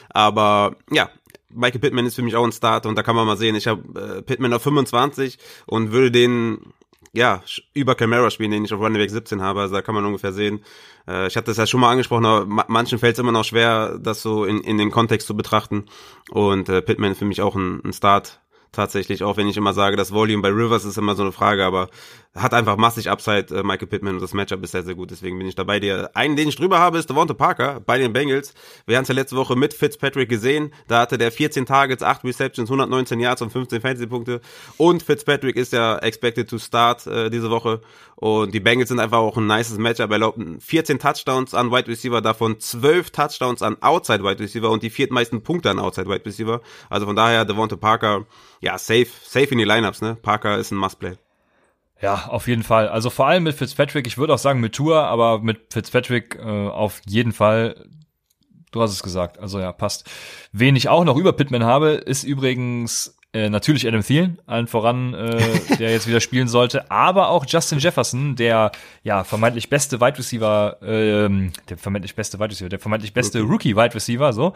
[SPEAKER 2] Aber ja, Michael Pittman ist für mich auch ein Start und da kann man mal sehen, ich habe äh, Pittman auf 25 und würde den ja, über Camara spielen, den ich auf Running Back 17 habe. Also da kann man ungefähr sehen. Äh, ich hatte das ja schon mal angesprochen, aber manchen fällt es immer noch schwer, das so in, in den Kontext zu betrachten. Und äh, Pittman für mich auch ein, ein Start tatsächlich, auch wenn ich immer sage, das Volume bei Rivers ist immer so eine Frage, aber hat einfach massig Upside, äh, Michael Pittman, und das Matchup ist sehr, sehr gut, deswegen bin ich dabei. Der einen, den ich drüber habe, ist Devonta Parker bei den Bengals. Wir haben es ja letzte Woche mit Fitzpatrick gesehen, da hatte der 14 Targets, 8 Receptions, 119 Yards und 15 Fantasy-Punkte und Fitzpatrick ist ja expected to start äh, diese Woche und die Bengals sind einfach auch ein nices Matchup, erlauben 14 Touchdowns an Wide Receiver, davon 12 Touchdowns an Outside Wide Receiver und die viertmeisten Punkte an Outside Wide Receiver, also von daher Devonta Parker, ja, safe, safe in die Lineups, ne? Parker ist ein Must-Play.
[SPEAKER 1] Ja, auf jeden Fall. Also vor allem mit Fitzpatrick, ich würde auch sagen mit Tour, aber mit Fitzpatrick äh, auf jeden Fall. Du hast es gesagt, also ja, passt. Wen ich auch noch über Pittman habe, ist übrigens äh, natürlich Adam Thielen, allen voran, äh, (laughs) der jetzt wieder spielen sollte, aber auch Justin Jefferson, der ja vermeintlich beste Wide Receiver, ähm, der vermeintlich beste Wide Receiver, der vermeintlich beste Rookie Wide Receiver, so.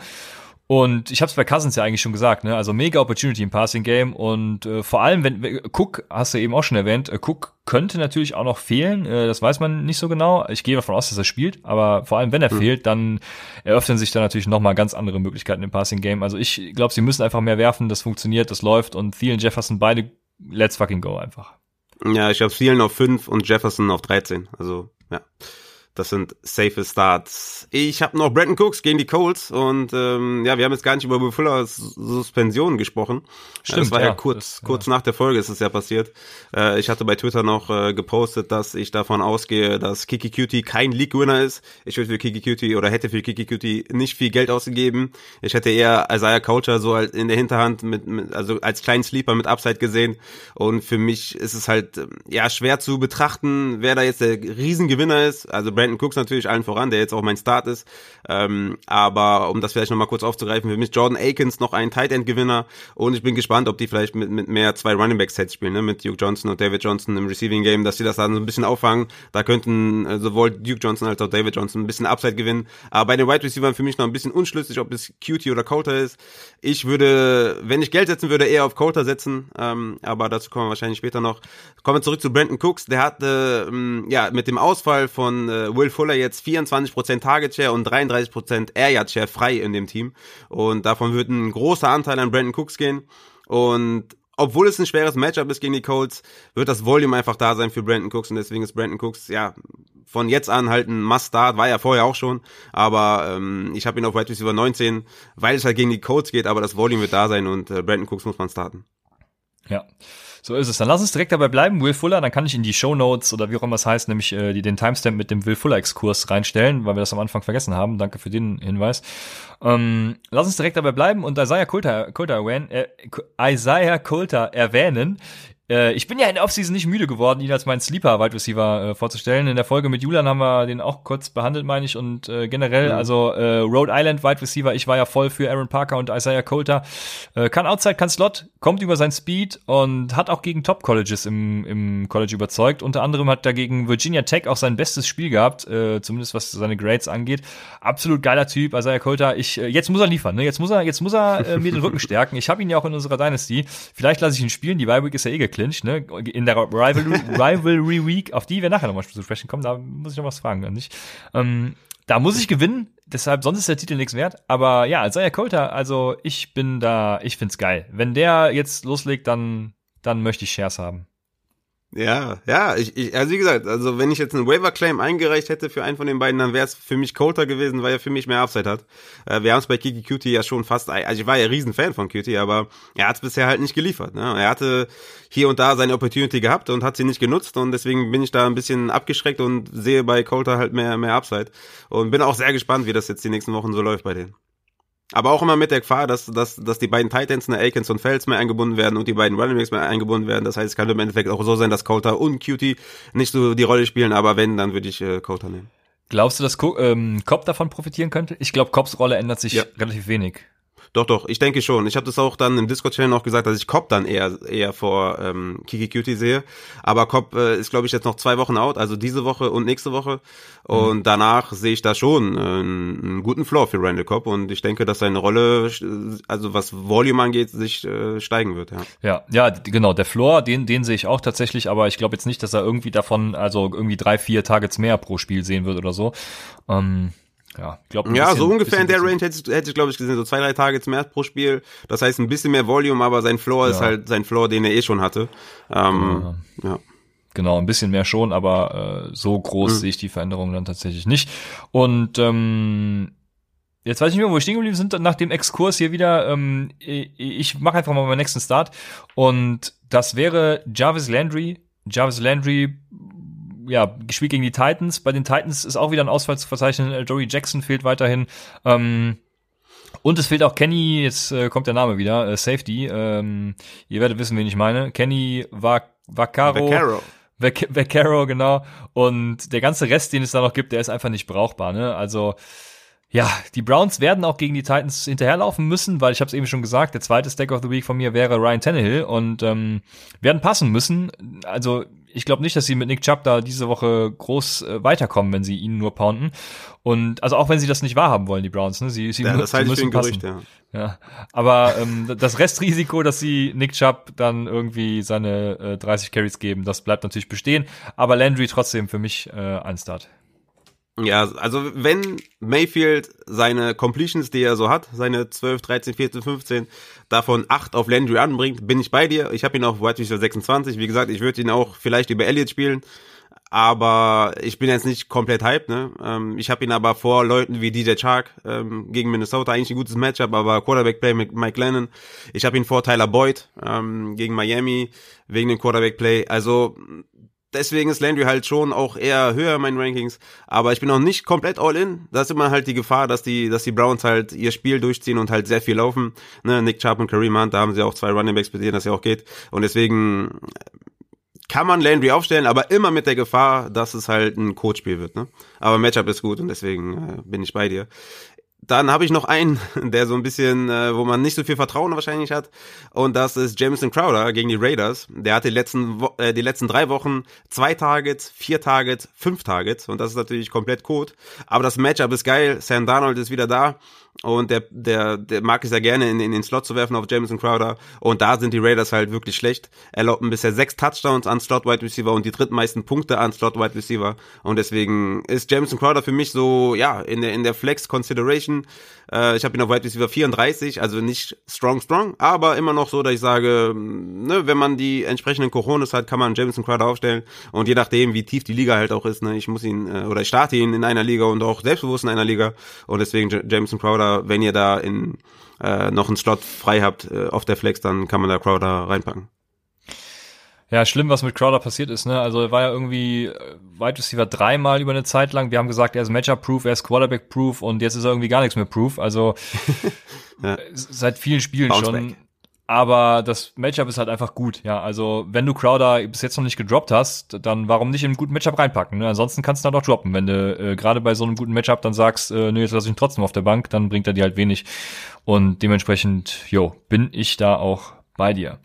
[SPEAKER 1] Und ich habe es bei Cousins ja eigentlich schon gesagt, ne? Also mega Opportunity im Passing Game und äh, vor allem, wenn Cook hast du eben auch schon erwähnt, äh, Cook könnte natürlich auch noch fehlen, äh, das weiß man nicht so genau. Ich gehe davon aus, dass er spielt, aber vor allem, wenn er mhm. fehlt, dann eröffnen sich da natürlich noch mal ganz andere Möglichkeiten im Passing Game. Also ich glaube, sie müssen einfach mehr werfen, das funktioniert, das läuft und Thielen Jefferson beide let's fucking go einfach.
[SPEAKER 2] Ja, ich habe Thielen auf 5 und Jefferson auf 13. Also, ja. Das sind safe Starts. Ich habe noch Brandon Cooks gegen die Colts und ähm, ja, wir haben jetzt gar nicht über Buffalo's Suspension gesprochen. Stimmt, das war ja, ja kurz, das, kurz ja. nach der Folge ist es ja passiert. Äh, ich hatte bei Twitter noch äh, gepostet, dass ich davon ausgehe, dass Kiki Cutie kein League-Winner ist. Ich würde für Kiki Cutie oder hätte für Kiki Cutie nicht viel Geld ausgegeben. Ich hätte eher Isaiah Coucher so halt in der Hinterhand mit, mit also als kleinen Sleeper mit Upside gesehen. Und für mich ist es halt ja schwer zu betrachten, wer da jetzt der Riesengewinner ist. Also Brandon Cooks natürlich allen voran, der jetzt auch mein Start ist. Ähm, aber um das vielleicht nochmal kurz aufzugreifen, für mich Jordan Akins noch ein Tight End Gewinner und ich bin gespannt, ob die vielleicht mit, mit mehr zwei Running Back Sets spielen, ne? mit Duke Johnson und David Johnson im Receiving Game, dass sie das dann so ein bisschen auffangen. Da könnten äh, sowohl Duke Johnson als auch David Johnson ein bisschen Upside gewinnen. Aber bei den Wide Receivers für mich noch ein bisschen unschlüssig, ob es Cutie oder Coulter ist. Ich würde, wenn ich Geld setzen würde, eher auf Coulter setzen, ähm, aber dazu kommen wir wahrscheinlich später noch. Kommen wir zurück zu Brandon Cooks, der hatte ähm, ja mit dem Ausfall von äh, Will Fuller jetzt 24% Target Share und 33% Air Yard Share frei in dem Team. Und davon wird ein großer Anteil an Brandon Cooks gehen. Und obwohl es ein schweres Matchup ist gegen die Colts, wird das Volume einfach da sein für Brandon Cooks und deswegen ist Brandon Cooks ja von jetzt an halt ein Must-Start, war ja vorher auch schon, aber ähm, ich habe ihn auf Wide Receiver 19, weil es halt gegen die Colts geht, aber das Volume wird da sein und äh, Brandon Cooks muss man starten.
[SPEAKER 1] Ja, so ist es. Dann lass uns direkt dabei bleiben. Will Fuller, dann kann ich in die Show Notes oder wie auch immer es heißt, nämlich äh, den Timestamp mit dem Will Fuller Exkurs reinstellen, weil wir das am Anfang vergessen haben. Danke für den Hinweis. Ähm, lass uns direkt dabei bleiben und Isaiah Coulter, Coulter, äh, Isaiah Coulter erwähnen. Äh, ich bin ja in der Offseason nicht müde geworden, ihn als meinen Sleeper-Wide Receiver äh, vorzustellen. In der Folge mit Julian haben wir den auch kurz behandelt, meine ich. Und äh, generell, mhm. also äh, Rhode Island Wide Receiver, ich war ja voll für Aaron Parker und Isaiah Coulter. Äh, kann Outside, kann Slot, kommt über sein Speed und hat auch gegen Top-Colleges im, im College überzeugt. Unter anderem hat dagegen Virginia Tech auch sein bestes Spiel gehabt, äh, zumindest was seine Grades angeht. Absolut geiler Typ, Isaiah Coulter. Ich, äh, jetzt muss er liefern, ne? Jetzt muss er, jetzt muss er äh, mir den Rücken (laughs) stärken. Ich habe ihn ja auch in unserer Dynasty. Vielleicht lasse ich ihn spielen. Die Week ist ja eh geclincht, ne? In der Rivalry, Rivalry Week, auf die wir nachher nochmal zu sprechen kommen, da muss ich noch was fragen, nicht? Ähm, da muss ich gewinnen, deshalb, sonst ist der Titel nichts wert. Aber ja, Isaiah Coulter, also ich bin da, ich find's geil. Wenn der jetzt loslegt, dann, dann möchte ich Shares haben.
[SPEAKER 2] Ja, ja, ich, ich, also wie gesagt, also wenn ich jetzt einen Waiver-Claim eingereicht hätte für einen von den beiden, dann wäre es für mich Coulter gewesen, weil er für mich mehr Upside hat. Äh, wir haben es bei Kiki Cutie ja schon fast, also ich war ja riesen Fan von Cutie, aber er hat es bisher halt nicht geliefert. Ne? Er hatte hier und da seine Opportunity gehabt und hat sie nicht genutzt und deswegen bin ich da ein bisschen abgeschreckt und sehe bei Coulter halt mehr, mehr Upside und bin auch sehr gespannt, wie das jetzt die nächsten Wochen so läuft bei denen. Aber auch immer mit der Gefahr, dass, dass, dass die beiden Titans, ne, Akins und Fells mehr eingebunden werden und die beiden Running Backs mehr eingebunden werden. Das heißt, es kann im Endeffekt auch so sein, dass Coulter und Cutie nicht so die Rolle spielen, aber wenn, dann würde ich äh, Coulter nehmen.
[SPEAKER 1] Glaubst du, dass Co ähm, Cobb davon profitieren könnte? Ich glaube, Cobbs Rolle ändert sich ja. relativ wenig.
[SPEAKER 2] Doch, doch, ich denke schon. Ich habe das auch dann im Discord-Channel auch gesagt, dass ich Cobb dann eher eher vor ähm, Kiki Cutie sehe. Aber Cobb äh, ist, glaube ich, jetzt noch zwei Wochen out, also diese Woche und nächste Woche. Und mhm. danach sehe ich da schon äh, einen guten Floor für Randall Cobb. Und ich denke, dass seine Rolle, also was Volume angeht, sich äh, steigen wird. Ja.
[SPEAKER 1] ja, ja, genau. Der Floor, den, den sehe ich auch tatsächlich, aber ich glaube jetzt nicht, dass er irgendwie davon, also irgendwie drei, vier Targets mehr pro Spiel sehen wird oder so. Ähm ja,
[SPEAKER 2] glaub, ja bisschen, so ungefähr in der Range hätte ich, hätte ich glaube ich gesehen, so zwei, drei Tage mehr pro Spiel. Das heißt ein bisschen mehr Volume, aber sein Floor ja. ist halt sein Floor, den er eh schon hatte. Ähm,
[SPEAKER 1] ja. ja. Genau, ein bisschen mehr schon, aber äh, so groß mhm. sehe ich die Veränderung dann tatsächlich nicht. Und ähm, jetzt weiß ich nicht mehr, wo wir stehen geblieben sind, nach dem Exkurs hier wieder. Ähm, ich mache einfach mal meinen nächsten Start. Und das wäre Jarvis Landry. Jarvis Landry ja, gespielt gegen die Titans. Bei den Titans ist auch wieder ein Ausfall zu verzeichnen. Äh, Joey Jackson fehlt weiterhin. Ähm, und es fehlt auch Kenny, jetzt äh, kommt der Name wieder, äh, Safety. Ähm, ihr werdet wissen, wen ich meine. Kenny Vaccaro. Vaccaro. Vaccaro, genau. Und der ganze Rest, den es da noch gibt, der ist einfach nicht brauchbar. Ne? Also ja, die Browns werden auch gegen die Titans hinterherlaufen müssen, weil ich habe es eben schon gesagt, der zweite Stack of the Week von mir wäre Ryan Tannehill und ähm, werden passen müssen. Also ich glaube nicht, dass sie mit Nick Chubb da diese Woche groß äh, weiterkommen, wenn sie ihn nur pounden. Und also auch wenn sie das nicht wahrhaben wollen, die Browns, ne? Sie, sie,
[SPEAKER 2] ja, das
[SPEAKER 1] sie
[SPEAKER 2] halte müssen ich passen. Gerücht,
[SPEAKER 1] ja. ja. Aber ähm, das Restrisiko, dass sie Nick Chubb dann irgendwie seine äh, 30 Carries geben, das bleibt natürlich bestehen. Aber Landry trotzdem für mich äh, ein Start.
[SPEAKER 2] Ja, also wenn Mayfield seine Completions, die er so hat, seine 12, 13, 14, 15, davon 8 auf Landry anbringt, bin ich bei dir. Ich habe ihn auf White Receiver 26. Wie gesagt, ich würde ihn auch vielleicht über Elliott spielen. Aber ich bin jetzt nicht komplett hyped, ne? Ähm, ich habe ihn aber vor Leuten wie DJ Chark ähm, gegen Minnesota eigentlich ein gutes Matchup, aber Quarterback-Play mit Mike Lennon. Ich habe ihn vor Tyler Boyd ähm, gegen Miami wegen dem Quarterback-Play. Also deswegen ist Landry halt schon auch eher höher in meinen Rankings. Aber ich bin noch nicht komplett all in. Da ist immer halt die Gefahr, dass die, dass die Browns halt ihr Spiel durchziehen und halt sehr viel laufen. Ne, Nick Chubb und Kareem Hunt, da haben sie auch zwei Running Backs, bei denen das ja auch geht. Und deswegen kann man Landry aufstellen, aber immer mit der Gefahr, dass es halt ein Codespiel wird. Ne? Aber Matchup ist gut und deswegen äh, bin ich bei dir. Dann habe ich noch einen, (laughs) der so ein bisschen, äh, wo man nicht so viel Vertrauen wahrscheinlich hat. Und das ist Jameson Crowder gegen die Raiders. Der hatte die letzten, Wo äh, die letzten drei Wochen zwei Targets, vier Targets, fünf Targets. Und das ist natürlich komplett Code. Aber das Matchup ist geil. Sam Darnold ist wieder da. Und der, der, der mag es ja gerne in, in den Slot zu werfen auf Jameson Crowder. Und da sind die Raiders halt wirklich schlecht. Erlaubten bisher sechs Touchdowns an Slot Wide Receiver und die drittmeisten Punkte an Slot Wide Receiver. Und deswegen ist Jameson Crowder für mich so, ja, in der, in der Flex Consideration. Äh, ich habe ihn auf Wide Receiver 34, also nicht strong, strong, aber immer noch so, dass ich sage, ne, wenn man die entsprechenden Coronas hat, kann man Jameson Crowder aufstellen. Und je nachdem, wie tief die Liga halt auch ist, ne, ich muss ihn, äh, oder ich starte ihn in einer Liga und auch selbstbewusst in einer Liga. Und deswegen Jameson Crowder, wenn ihr da in äh, noch einen Slot frei habt äh, auf der Flex, dann kann man da Crowder reinpacken.
[SPEAKER 1] Ja, schlimm, was mit Crowder passiert ist, ne? Also er war ja irgendwie äh, Wide Receiver dreimal über eine Zeit lang. Wir haben gesagt, er ist Matchup-proof, er ist Quarterback-proof und jetzt ist er irgendwie gar nichts mehr proof. Also (laughs) ja. seit vielen Spielen Bounce schon. Back. Aber das Matchup ist halt einfach gut, ja. Also, wenn du Crowder bis jetzt noch nicht gedroppt hast, dann warum nicht in einen guten Matchup reinpacken? Ne? Ansonsten kannst du dann auch droppen. Wenn du äh, gerade bei so einem guten Matchup dann sagst, äh, nö, jetzt lass ich ihn trotzdem auf der Bank, dann bringt er dir halt wenig. Und dementsprechend, jo, bin ich da auch bei dir.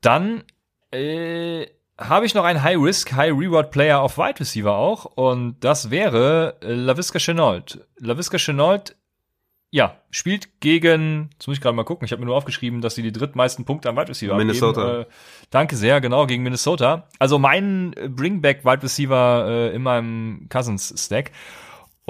[SPEAKER 1] Dann äh, habe ich noch einen High-Risk, High-Reward-Player auf Wide Receiver auch. Und das wäre äh, LaVisca Chenault. LaVisca Chenault ja, spielt gegen, jetzt muss ich gerade mal gucken, ich habe mir nur aufgeschrieben, dass sie die drittmeisten Punkte am Wide Receiver
[SPEAKER 2] Minnesota.
[SPEAKER 1] Abgeben. Äh, danke sehr, genau, gegen Minnesota. Also mein Bringback Wide Receiver äh, in meinem Cousins Stack.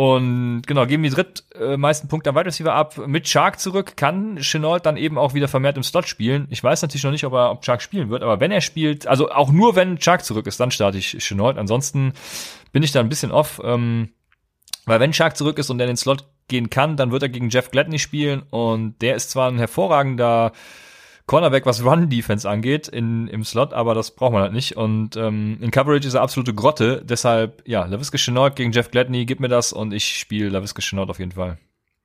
[SPEAKER 1] Und genau, geben die drittmeisten Punkte am Wide Receiver ab. Mit Shark zurück kann Chenault dann eben auch wieder vermehrt im Slot spielen. Ich weiß natürlich noch nicht, ob er ob Shark spielen wird, aber wenn er spielt, also auch nur wenn Shark zurück ist, dann starte ich Chenault. Ansonsten bin ich da ein bisschen off. Ähm, weil wenn Shark zurück ist und er in den Slot gehen kann, dann wird er gegen Jeff Gladney spielen und der ist zwar ein hervorragender Cornerback, was Run-Defense angeht in, im Slot, aber das braucht man halt nicht. Und ähm, in Coverage ist er absolute Grotte. Deshalb, ja, LaVisca Chenault gegen Jeff Gladney, gib mir das und ich spiele LaVisca Chenault auf jeden Fall.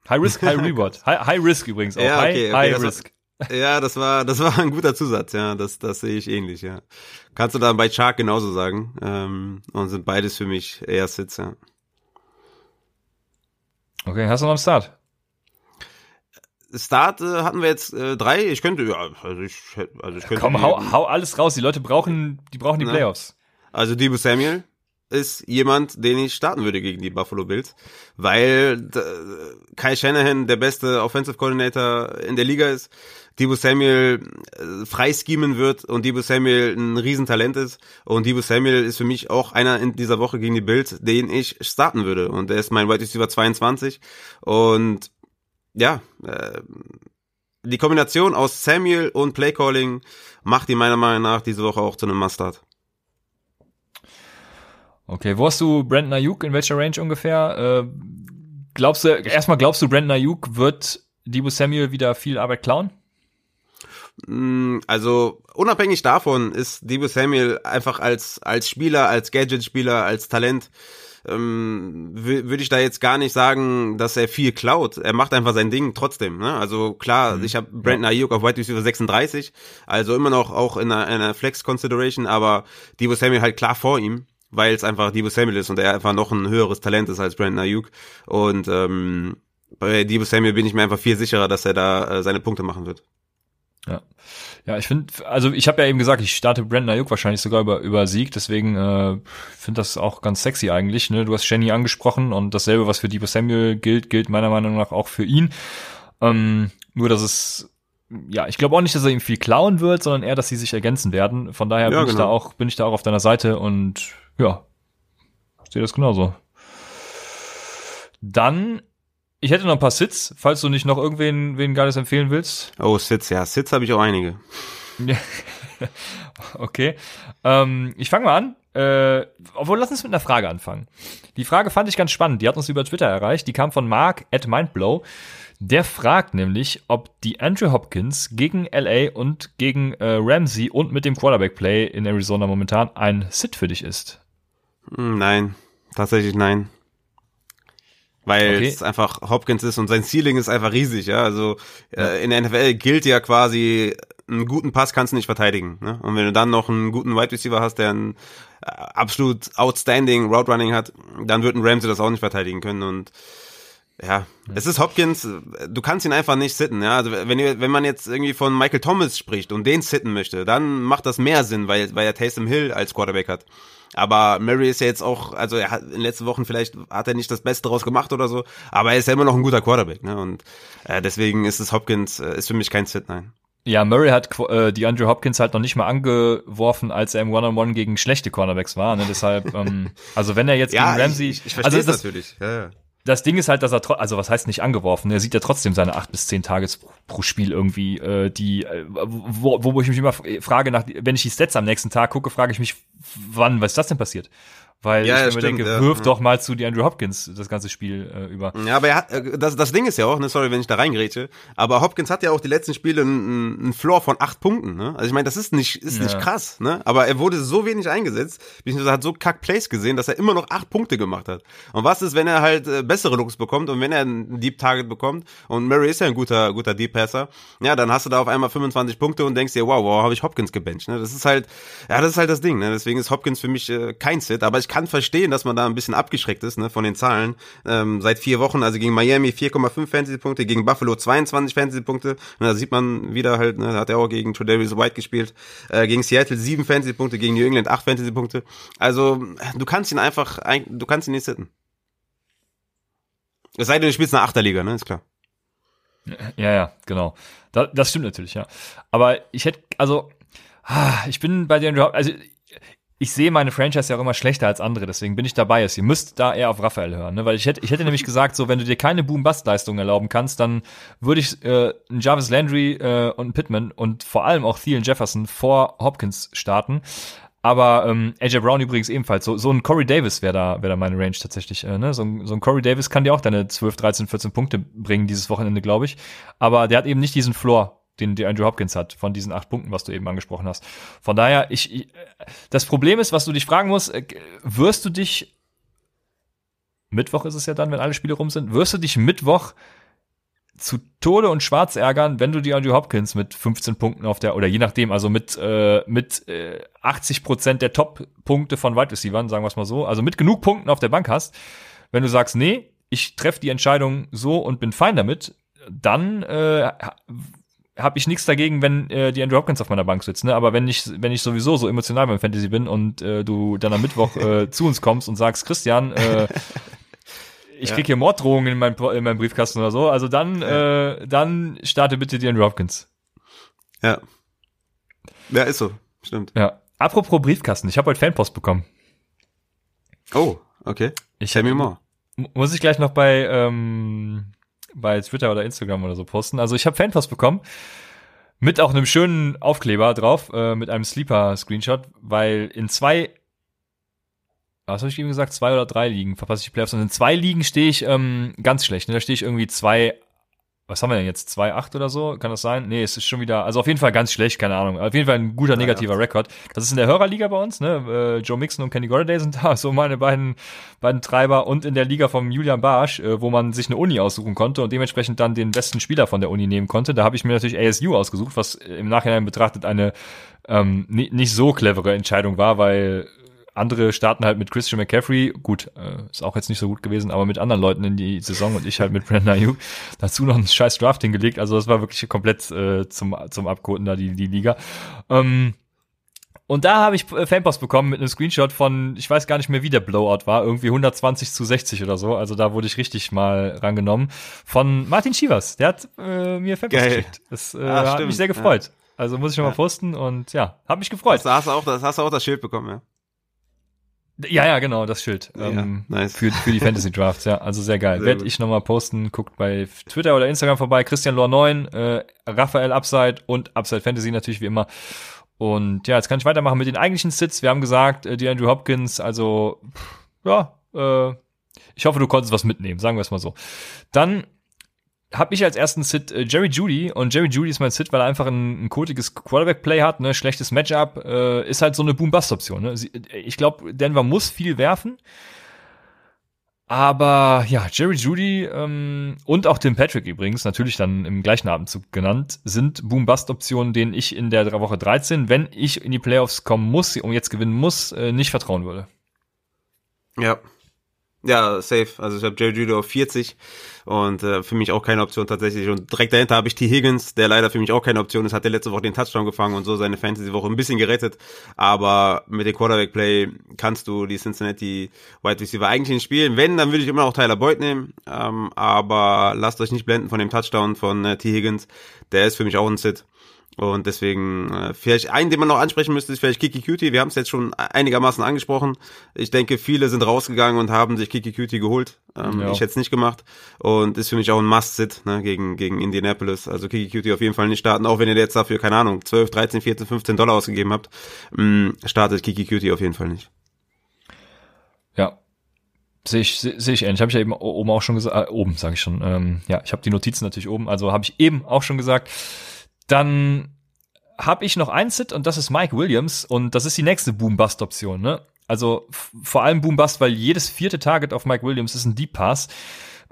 [SPEAKER 1] High Risk, High (laughs) Reward. High, high Risk übrigens auch.
[SPEAKER 2] Ja,
[SPEAKER 1] okay,
[SPEAKER 2] okay, high, high Risk. War, ja, das war, das war ein guter Zusatz, ja. Das, das sehe ich ähnlich, ja. Kannst du dann bei Shark genauso sagen. Ähm, und sind beides für mich eher Sits, ja.
[SPEAKER 1] Okay, hast du noch einen Start?
[SPEAKER 2] Start äh, hatten wir jetzt äh, drei. Ich könnte, ja, also ich, also ich könnte.
[SPEAKER 1] Komm, hau, hau alles raus. Die Leute brauchen, die brauchen die Playoffs.
[SPEAKER 2] Also Debo Samuel ist jemand, den ich starten würde gegen die Buffalo Bills, weil äh, Kai Shanahan der beste Offensive Coordinator in der Liga ist. Debo Samuel äh, frei schemen wird und Debo Samuel ein Riesentalent ist. Und Debo Samuel ist für mich auch einer in dieser Woche gegen die Bills, den ich starten würde. Und er ist mein Wide Receiver 22. Und ja, äh, die Kombination aus Samuel und Playcalling macht ihn meiner Meinung nach diese Woche auch zu einem Mustard.
[SPEAKER 1] Okay, wo hast du Brandon Ayuk in welcher Range ungefähr? Äh, glaubst du, erstmal glaubst du, Brandon Ayuk wird Debo Samuel wieder viel Arbeit klauen?
[SPEAKER 2] Mm, also unabhängig davon ist Debo Samuel einfach als als Spieler, als Gadget-Spieler, als Talent ähm, würde ich da jetzt gar nicht sagen, dass er viel klaut. Er macht einfach sein Ding trotzdem. Ne? Also klar, mhm. ich habe Brandon. Ayuk auf White Receiver 36, also immer noch auch in einer, in einer Flex Consideration, aber Debo Samuel halt klar vor ihm weil es einfach Debo Samuel ist und er einfach noch ein höheres Talent ist als Brandon Ayuk und ähm, bei Debo Samuel bin ich mir einfach viel sicherer, dass er da äh, seine Punkte machen wird.
[SPEAKER 1] Ja. Ja, ich finde, also ich habe ja eben gesagt, ich starte Brandon Ayuk wahrscheinlich sogar über, über Sieg, deswegen äh, finde das auch ganz sexy eigentlich. Ne? Du hast Jenny angesprochen und dasselbe, was für Debo Samuel gilt, gilt meiner Meinung nach auch für ihn. Ähm, nur, dass es ja, ich glaube auch nicht, dass er ihm viel klauen wird, sondern eher, dass sie sich ergänzen werden. Von daher ja, bin genau. ich da auch, bin ich da auch auf deiner Seite und ja, sehe das genauso. Dann ich hätte noch ein paar Sits, falls du nicht noch irgendwen wen Geiles empfehlen willst.
[SPEAKER 2] Oh, Sits, ja. Sits habe ich auch einige. (laughs)
[SPEAKER 1] okay. Ähm, ich fange mal an. Äh, obwohl, lass uns mit einer Frage anfangen. Die Frage fand ich ganz spannend. Die hat uns über Twitter erreicht. Die kam von Mark at Mindblow. Der fragt nämlich, ob die Andrew Hopkins gegen LA und gegen äh, Ramsey und mit dem Quarterback-Play in Arizona momentan ein Sit für dich ist.
[SPEAKER 2] Hm, nein, tatsächlich nein weil okay. es einfach Hopkins ist und sein Ceiling ist einfach riesig, ja. Also ja. Äh, in der NFL gilt ja quasi, einen guten Pass kannst du nicht verteidigen. Ne? Und wenn du dann noch einen guten Wide Receiver hast, der ein äh, absolut outstanding Route Running hat, dann wird ein Ramsey das auch nicht verteidigen können. Und ja, es ist Hopkins, du kannst ihn einfach nicht sitten, ja. Also wenn, wenn man jetzt irgendwie von Michael Thomas spricht und den sitten möchte, dann macht das mehr Sinn, weil, weil er Taysom Hill als Quarterback hat. Aber Murray ist ja jetzt auch, also er hat in den letzten Wochen vielleicht hat er nicht das Beste daraus gemacht oder so, aber er ist ja immer noch ein guter Quarterback, ne? Und äh, deswegen ist es Hopkins, äh, ist für mich kein Sit, nein.
[SPEAKER 1] Ja, Murray hat äh, die Andrew Hopkins halt noch nicht mal angeworfen, als er im One-on-One -on -One gegen schlechte Cornerbacks war. Ne? Deshalb, ähm, (laughs) also wenn er jetzt
[SPEAKER 2] ja,
[SPEAKER 1] gegen Ramsey,
[SPEAKER 2] ich, ich, ich also das, natürlich. Ja, ja
[SPEAKER 1] das Ding ist halt, dass er, also was heißt nicht angeworfen, er sieht ja trotzdem seine acht bis zehn Tages pro Spiel irgendwie, äh, die, äh, wo, wo ich mich immer frage, nach, wenn ich die Stats am nächsten Tag gucke, frage ich mich, wann, was ist das denn passiert? Weil
[SPEAKER 2] Ja,
[SPEAKER 1] ich
[SPEAKER 2] ja,
[SPEAKER 1] mir
[SPEAKER 2] stimmt,
[SPEAKER 1] denke,
[SPEAKER 2] ja,
[SPEAKER 1] wirf
[SPEAKER 2] ja.
[SPEAKER 1] doch mal zu die Andrew Hopkins das ganze Spiel äh, über.
[SPEAKER 2] Ja, aber er hat, äh, das, das Ding ist ja auch, ne, sorry, wenn ich da reingrätsche, aber Hopkins hat ja auch die letzten Spiele einen, einen Floor von acht Punkten, ne? Also ich meine, das ist nicht, ist nicht
[SPEAKER 1] Ja.
[SPEAKER 2] krass, ne? Aber er wurde so wenig eingesetzt, beziehungsweise hat so kack Plays gesehen, dass er immer noch acht Punkte gemacht hat. Und was ist, wenn er halt äh, bessere Looks bekommt und wenn er einen Deep Target bekommt und Murray ist ja ein guter, guter Deep Passer, ja, dann hast du da auf einmal 25 Punkte und denkst dir, wow, wow, habe ich Hopkins gebencht, ne? Das ist halt, ja, das ist halt das Ding, ne? Deswegen ist Hopkins für mich äh, kein Sit, aber ich kann verstehen, dass man da ein bisschen abgeschreckt ist, ne, von den Zahlen. Ähm, seit vier Wochen, also gegen Miami 4,5 Fantasy-Punkte, gegen Buffalo 22 Fantasy-Punkte. Da sieht man wieder halt, ne, hat er auch gegen Tredavious White gespielt. Äh, gegen Seattle 7 Fantasy-Punkte, gegen New England 8 Fantasy-Punkte. Also, du kannst ihn einfach, ein- du kannst ihn nicht sitten. Es sei denn, du spielst eine Achterliga, ne, ist klar.
[SPEAKER 1] Ja, ja, genau. Da, das stimmt natürlich, ja. Aber ich hätte, also, ah, ich bin bei den, also ich sehe meine Franchise ja auch immer schlechter als andere, deswegen bin ich dabei. Ihr müsst da eher auf Raphael hören, ne? weil ich hätte, ich hätte nämlich (laughs) gesagt, so wenn du dir keine Boom-Bust-Leistung erlauben kannst, dann würde ich äh, einen Jarvis Landry äh, und einen Pittman und vor allem auch Thielen Jefferson vor Hopkins starten. Aber ähm, AJ Brown übrigens ebenfalls. So, so ein Corey Davis wäre da, wäre da meine Range tatsächlich. Äh, ne? so, ein, so ein Corey Davis kann dir auch deine 12, 13, 14 Punkte bringen dieses Wochenende, glaube ich. Aber der hat eben nicht diesen Floor, den der Andrew Hopkins hat, von diesen acht Punkten, was du eben angesprochen hast. Von daher, ich, ich das Problem ist, was du dich fragen musst, äh, wirst du dich Mittwoch ist es ja dann, wenn alle Spiele rum sind, wirst du dich Mittwoch zu Tode und Schwarz ärgern, wenn du die Andrew Hopkins mit 15 Punkten auf der, oder je nachdem, also mit, äh, mit äh, 80 Prozent der Top-Punkte von Wide Receivers, sagen wir es mal so, also mit genug Punkten auf der Bank hast, wenn du sagst, nee, ich treffe die Entscheidung so und bin fein damit, dann äh, habe ich nichts dagegen, wenn äh, die Andrew Hopkins auf meiner Bank sitzt, ne? Aber wenn ich, wenn ich sowieso so emotional beim Fantasy bin und äh, du dann am Mittwoch äh, (laughs) zu uns kommst und sagst, Christian, äh, (laughs) ich krieg hier Morddrohungen in meinem, in meinem Briefkasten oder so, also dann, äh, dann starte bitte die Andrew Hopkins.
[SPEAKER 2] Ja. Ja, ist so. Stimmt.
[SPEAKER 1] Ja. Apropos Briefkasten, ich habe heute Fanpost bekommen.
[SPEAKER 2] Oh, okay.
[SPEAKER 1] Ich
[SPEAKER 2] Tell me more.
[SPEAKER 1] M- Muss ich gleich noch bei, ähm, bei Twitter oder Instagram oder so posten. Also ich habe Fanpost bekommen mit auch einem schönen Aufkleber drauf, äh, mit einem Sleeper-Screenshot, weil in zwei, was habe ich eben gesagt, zwei oder drei Ligen verpasse ich die Playoffs und in zwei Ligen stehe ich ähm, ganz schlecht. Ne? Da stehe ich irgendwie zwei, was haben wir denn jetzt, zwei acht oder so? Kann das sein? Nee, es ist schon wieder, also auf jeden Fall ganz schlecht, keine Ahnung. Auf jeden Fall ein guter negativer Rekord. Das ist in der Hörerliga bei uns, ne? Äh, Joe Mixon und Kenny Golladay sind (laughs) da, so meine beiden, beiden Treiber und in der Liga vom Julian Barsch, äh, wo man sich eine Uni aussuchen konnte und dementsprechend dann den besten Spieler von der Uni nehmen konnte. Da habe ich mir natürlich ASU ausgesucht, was im Nachhinein betrachtet eine ähm, ni- nicht so clevere Entscheidung war, weil andere starten halt mit Christian McCaffrey, gut, äh, ist auch jetzt nicht so gut gewesen, aber mit anderen Leuten in die Saison und ich halt mit Brandon Ayuk. Dazu noch einen scheiß Draft hingelegt, also das war wirklich komplett äh, zum, zum Abkoten da, die, die Liga. Ähm, und da habe ich äh, Fanpost bekommen mit einem Screenshot von, ich weiß gar nicht mehr, wie der Blowout war, irgendwie 120 zu 60 oder so. Also da wurde ich richtig mal rangenommen. Von Martin Schievers. Der hat äh, mir Fanpost
[SPEAKER 2] Geil.
[SPEAKER 1] geschickt. Das äh,
[SPEAKER 2] Ah,
[SPEAKER 1] hat mich sehr gefreut. Also muss ich schon mal posten und ja, hat mich gefreut.
[SPEAKER 2] Du- hast, du auch, das, hast du auch das Schild bekommen, ja?
[SPEAKER 1] Ja, ja, genau, das Schild. Ähm,
[SPEAKER 2] Ja, nice.
[SPEAKER 1] für, für die Fantasy Drafts, ja. Also sehr geil. (laughs)
[SPEAKER 2] Sehr
[SPEAKER 1] Werd
[SPEAKER 2] gut.
[SPEAKER 1] ich nochmal posten, guckt bei Twitter oder Instagram vorbei. Christian Lohr 9, äh, Raphael Upside und Upside Fantasy natürlich wie immer. Und ja, jetzt kann ich weitermachen mit den eigentlichen Sits. Wir haben gesagt, äh, die Andrew Hopkins, also ja, äh, ich hoffe, du konntest was mitnehmen, sagen wir es mal so. Dann habe ich als ersten Sit äh, Jerry Judy und Jerry Judy ist mein Sit, weil er einfach ein, ein kotiges Quarterback-Play hat, ne, schlechtes Matchup, äh, ist halt so eine Boom-Bust-Option. Ne? Sie- Ich glaube, Denver muss viel werfen. Aber ja, Jerry Judy ähm, und auch Tim Patrick übrigens, natürlich dann im gleichen Abendzug genannt, sind Boom-Bust-Optionen, denen ich in der Woche 13, wenn ich in die Playoffs kommen muss und jetzt gewinnen muss, äh, nicht vertrauen würde.
[SPEAKER 2] Ja. Ja, safe. Also ich habe Jerry Judy auf 40 und äh, für mich auch keine Option tatsächlich. Und direkt dahinter habe ich T. Higgins, der leider für mich auch keine Option ist, hat der letzte Woche den Touchdown gefangen und so seine Fantasy-Woche ein bisschen gerettet. Aber mit dem Quarterback-Play kannst du die Cincinnati Wide Receiver eigentlich nicht spielen. Wenn, dann würde ich immer noch Tyler Boyd nehmen. Ähm, aber lasst euch nicht blenden von dem Touchdown von äh, T. Higgins. Der ist für mich auch ein Sit. Und deswegen, äh, vielleicht einen, den man noch ansprechen müsste, ist vielleicht Kiki Cutie. Wir haben es jetzt schon einigermaßen angesprochen. Ich denke, viele sind rausgegangen und haben sich Kiki Cutie geholt. Ähm, ja. Ich hätte es nicht gemacht. Und ist für mich auch ein Must-Sit ne, gegen, gegen Indianapolis. Also Kiki Cutie auf jeden Fall nicht starten, auch wenn ihr jetzt dafür, keine Ahnung, 12, 13, 14, 15 Dollar ausgegeben habt. Mh, startet Kiki Cutie auf jeden Fall nicht.
[SPEAKER 1] Ja, Sehe ich, sehe seh ich ähnlich. Habe ich ja eben oben auch schon gesagt, äh, oben sage ich schon. Ähm, ja, ich habe die Notizen natürlich oben, also habe ich eben auch schon gesagt. Dann habe ich noch ein Sit und das ist Mike Williams und das ist die nächste Boom-Bust-Option. Ne? Also vor allem Boom-Bust, weil jedes vierte Target auf Mike Williams ist ein Deep Pass.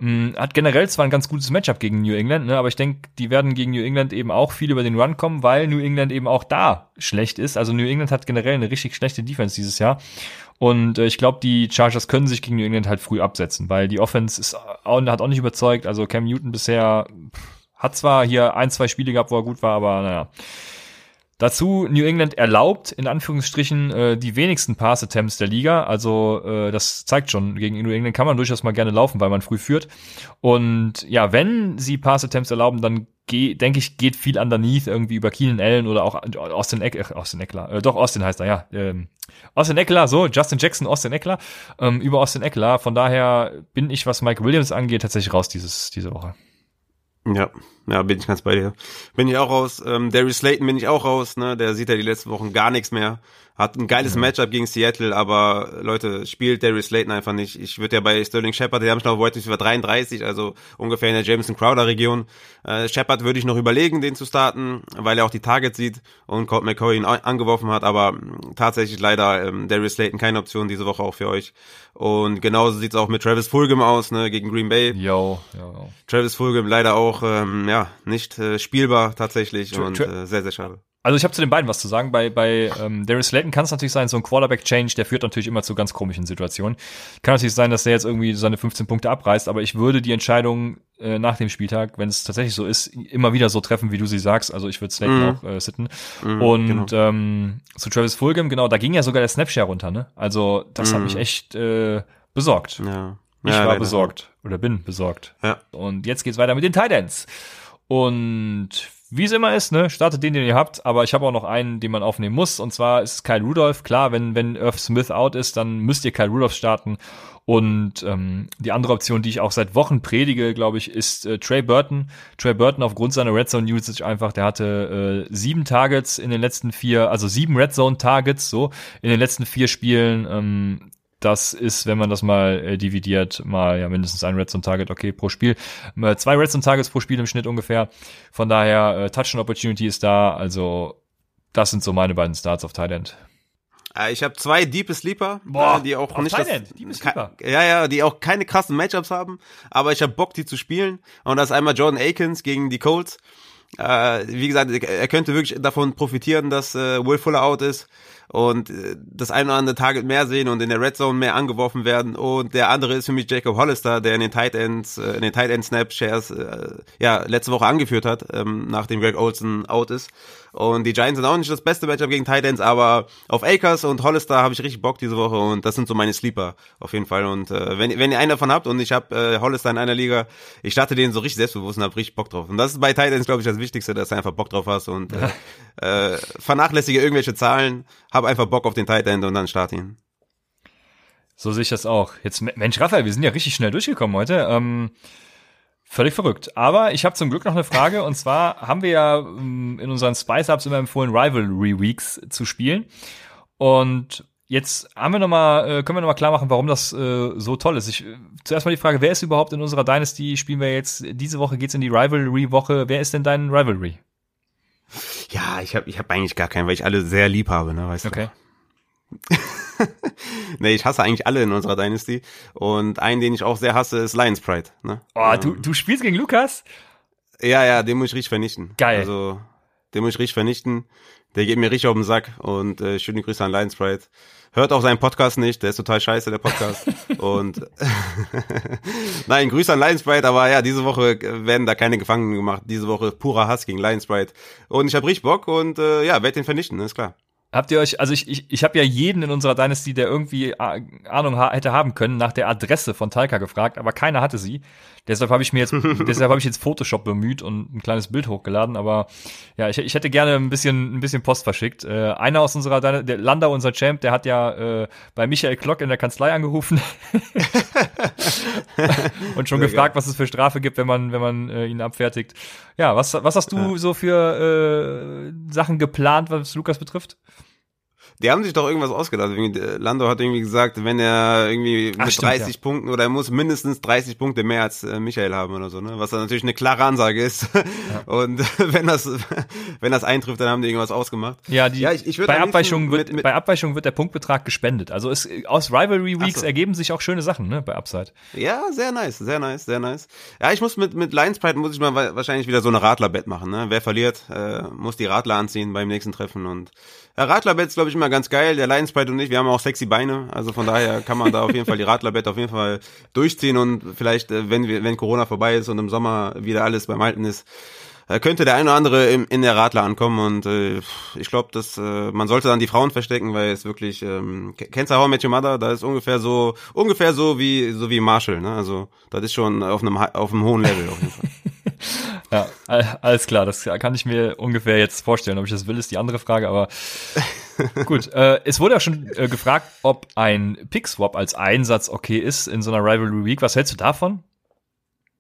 [SPEAKER 1] Ähm, hat generell zwar ein ganz gutes Matchup gegen New England, ne, aber ich denke, die werden gegen New England eben auch viel über den Run kommen, weil New England eben auch da schlecht ist. Also New England hat generell eine richtig schlechte Defense dieses Jahr. Und äh, ich glaube, die Chargers können sich gegen New England halt früh absetzen, weil die Offense ist, auch, hat auch nicht überzeugt. Also Cam Newton bisher hat zwar hier ein, zwei Spiele gehabt, wo er gut war, aber naja. Dazu New England erlaubt in Anführungsstrichen äh, die wenigsten Pass-Attempts der Liga. Also äh, das zeigt schon, gegen New England kann man durchaus mal gerne laufen, weil man früh führt. Und ja, wenn sie Pass-Attempts erlauben, dann denke ich, geht viel underneath irgendwie über Keenan Allen oder auch Austin Eckler, äh, Austin Eckler, äh, doch Austin heißt er, ja. Ähm, Austin Eckler, so, Justin Jackson, Austin Eckler, ähm, über Austin Eckler. Von daher bin ich, was Mike Williams angeht, tatsächlich raus dieses, diese Woche.
[SPEAKER 2] Ja, ja, bin ich ganz bei dir. Bin ich auch raus. Ähm, Darius Slayton bin ich auch raus, ne? Der sieht ja die letzten Wochen gar nichts mehr. Hat ein geiles ja. Matchup gegen Seattle, aber Leute, spielt Darius Slayton einfach nicht. Ich würde ja bei Sterling Shepard, die haben schon auf Wide Receiver 33, also ungefähr in der Jameson Crowder Region. Äh, Shepard würde ich noch überlegen, den zu starten, weil er auch die Targets sieht und Colt McCoy ihn angeworfen hat, aber tatsächlich leider ähm, Darius Slayton keine Option diese Woche auch für euch. Und genauso sieht's auch mit Travis Fulgham aus, ne, gegen Green Bay.
[SPEAKER 1] Yo, yo, yo.
[SPEAKER 2] Travis Fulgham leider auch, ähm, ja, nicht äh, spielbar tatsächlich Tra und äh, sehr, sehr schade.
[SPEAKER 1] Also ich habe zu den beiden was zu sagen. Bei, bei ähm, Darius Slayton kann es natürlich sein, so ein Quarterback-Change, der führt natürlich immer zu ganz komischen Situationen. Kann natürlich sein, dass der jetzt irgendwie seine 15 Punkte abreißt, aber ich würde die Entscheidung äh, nach dem Spieltag, wenn es tatsächlich so ist, immer wieder so treffen, wie du sie sagst. Also ich würde Slayton mm. auch äh, sitten. Mm, Und genau. ähm, zu Travis Fulgham, genau, da ging ja sogar der Snapshare runter, ne? Also das mm. hat mich echt äh, besorgt. Ja. Ich ja, war leider. besorgt oder bin besorgt. Ja. Und jetzt geht's weiter mit den Titans. Und wie es immer ist, ne, startet den, den ihr habt, aber ich habe auch noch einen, den man aufnehmen muss, und zwar ist Kyle Rudolph. Klar, wenn, wenn Irv Smith out ist, dann müsst ihr Kyle Rudolph starten. Und ähm, die andere Option, die ich auch seit Wochen predige, glaube ich, ist äh, Trey Burton. Trey Burton aufgrund seiner Red Zone Usage einfach, der hatte äh, sieben Targets in den letzten vier, also sieben Red Zone Targets so in den letzten vier Spielen. Ähm, das ist, wenn man das mal äh, dividiert, mal ja mindestens ein Redstone Target, okay, pro Spiel. Äh, zwei Redstone Targets pro Spiel im Schnitt ungefähr. Von daher, äh, Touchdown Opportunity ist da. Also, das sind so meine beiden Starts auf Thailand.
[SPEAKER 2] Äh, ich habe zwei Deep Sleeper, Boah, die auch nicht das, Deep Sleeper. ja ja, die auch keine krassen Matchups haben, aber ich habe Bock die zu spielen und das ist einmal Jordan Akins gegen die Colts. Äh, wie gesagt, er könnte wirklich davon profitieren, dass äh, Will Fuller out ist und äh, das eine oder andere Target mehr sehen und in der Red Zone mehr angeworfen werden. Und der andere ist für mich Jacob Hollister, der in den Tight Ends, äh, in den Tight End Snap Shares, äh, ja, letzte Woche angeführt hat, ähm, nachdem Greg Olson out ist. Und die Giants sind auch nicht das beste Matchup gegen Titans, aber auf Akers und Hollister habe ich richtig Bock diese Woche und das sind so meine Sleeper auf jeden Fall. Und äh, wenn, wenn ihr einen davon habt und ich habe äh, Hollister in einer Liga, ich starte den so richtig selbstbewusst und habe richtig Bock drauf. Und das ist bei Titans, glaube ich, das Wichtigste, dass du einfach Bock drauf hast und äh, äh, vernachlässige irgendwelche Zahlen, hab einfach Bock auf den Titan und dann start ihn.
[SPEAKER 1] So sehe ich das auch. Jetzt, Mensch, Raphael, wir sind ja richtig schnell durchgekommen heute. Ähm, Völlig verrückt. Aber ich habe zum Glück noch eine Frage. Und zwar haben wir ja ähm, in unseren Spice-Ups immer empfohlen, Rivalry Weeks zu spielen. Und jetzt haben wir noch mal, äh, können wir noch mal klar machen, warum das äh, so toll ist. Ich, äh, zuerst mal die Frage, wer ist überhaupt in unserer Dynasty? Spielen wir jetzt, diese Woche geht's in die Rivalry-Woche. Wer ist denn dein Rivalry?
[SPEAKER 2] Ja, ich habe ich hab eigentlich gar keinen, weil ich alle sehr lieb habe, ne, weißt
[SPEAKER 1] okay.
[SPEAKER 2] du. (laughs) nee, ich hasse eigentlich alle in unserer Dynasty. Und einen, den ich auch sehr hasse, ist Lions Pride. Ne?
[SPEAKER 1] Oh, ähm, du, du spielst gegen Lukas?
[SPEAKER 2] Ja, ja, den muss ich richtig vernichten.
[SPEAKER 1] Geil.
[SPEAKER 2] Also, den muss ich richtig vernichten. Der geht mir richtig auf den Sack. Und äh, schöne Grüße an Lions Pride. Hört auch seinen Podcast nicht, der ist total scheiße, der Podcast. und (laughs) nein, Grüße an Lions Pride, aber ja, diese Woche werden da keine Gefangenen gemacht. Diese Woche purer Hass gegen Lions Pride. Und ich habe richtig Bock und äh, ja, werde den vernichten, ist klar.
[SPEAKER 1] Habt ihr euch, also ich, ich, ich habe ja jeden in unserer Dynasty, der irgendwie Ahnung hätte haben können, nach der Adresse von Talca gefragt, aber keiner hatte sie. Deshalb habe ich mir jetzt, (laughs) deshalb habe ich jetzt Photoshop bemüht und ein kleines Bild hochgeladen. Aber ja, ich, ich hätte gerne ein bisschen, ein bisschen Post verschickt. Äh, einer aus unserer, der Landau, unser Champ, der hat ja äh, bei Michael Klock in der Kanzlei angerufen (laughs) und schon Sehr gefragt, geil. was es für Strafe gibt, wenn man, wenn man äh, ihn abfertigt. Ja, was, was hast du ja. so für äh, Sachen geplant, was Lukas betrifft?
[SPEAKER 2] Die haben sich doch irgendwas ausgedacht. Lando hat irgendwie gesagt, wenn er irgendwie Ach, mit stimmt, 30 ja. Punkten oder er muss mindestens 30 Punkte mehr als äh, Michael haben oder so, ne? Was dann natürlich eine klare Ansage ist. Ja. (laughs) Und (laughs) wenn das, (laughs) wenn das eintrifft, dann haben die irgendwas ausgemacht.
[SPEAKER 1] Ja, die, ja ich, ich bei, Abweichung wird, mit, mit bei Abweichung wird der Punktbetrag gespendet. Also es, aus Rivalry Weeks so. ergeben sich auch schöne Sachen, ne, bei Upside.
[SPEAKER 2] Ja, sehr nice, sehr nice, sehr nice. Ja, ich muss mit, mit Lions Pride muss ich mal wahrscheinlich wieder so eine Radlerbett machen, ne? Wer verliert, äh, muss die Radler anziehen beim nächsten Treffen und ja, Radlerbett ist, glaube ich, immer ganz geil. Der Lions Pride und ich, wir haben auch sexy Beine. Also von daher kann man da auf jeden Fall die Radlerbett auf jeden Fall durchziehen und vielleicht, äh, wenn wir, wenn Corona vorbei ist und im Sommer wieder alles beim Alten ist, äh, könnte der eine oder andere im, in der Radler ankommen und äh, ich glaube, dass äh, man sollte dann die Frauen verstecken, weil es wirklich ähm, kennst du How I Met Your Mother? Da ist ungefähr so ungefähr so wie so wie Marshall, ne? Also das ist schon auf einem auf einem hohen Level auf jeden Fall. (laughs)
[SPEAKER 1] Ja, alles klar, das kann ich mir ungefähr jetzt vorstellen. Ob ich das will, ist die andere Frage, aber (laughs) gut. Äh, es wurde ja schon äh, gefragt, ob ein Pick-Swap als Einsatz okay ist in so einer Rivalry Week. Was hältst du davon?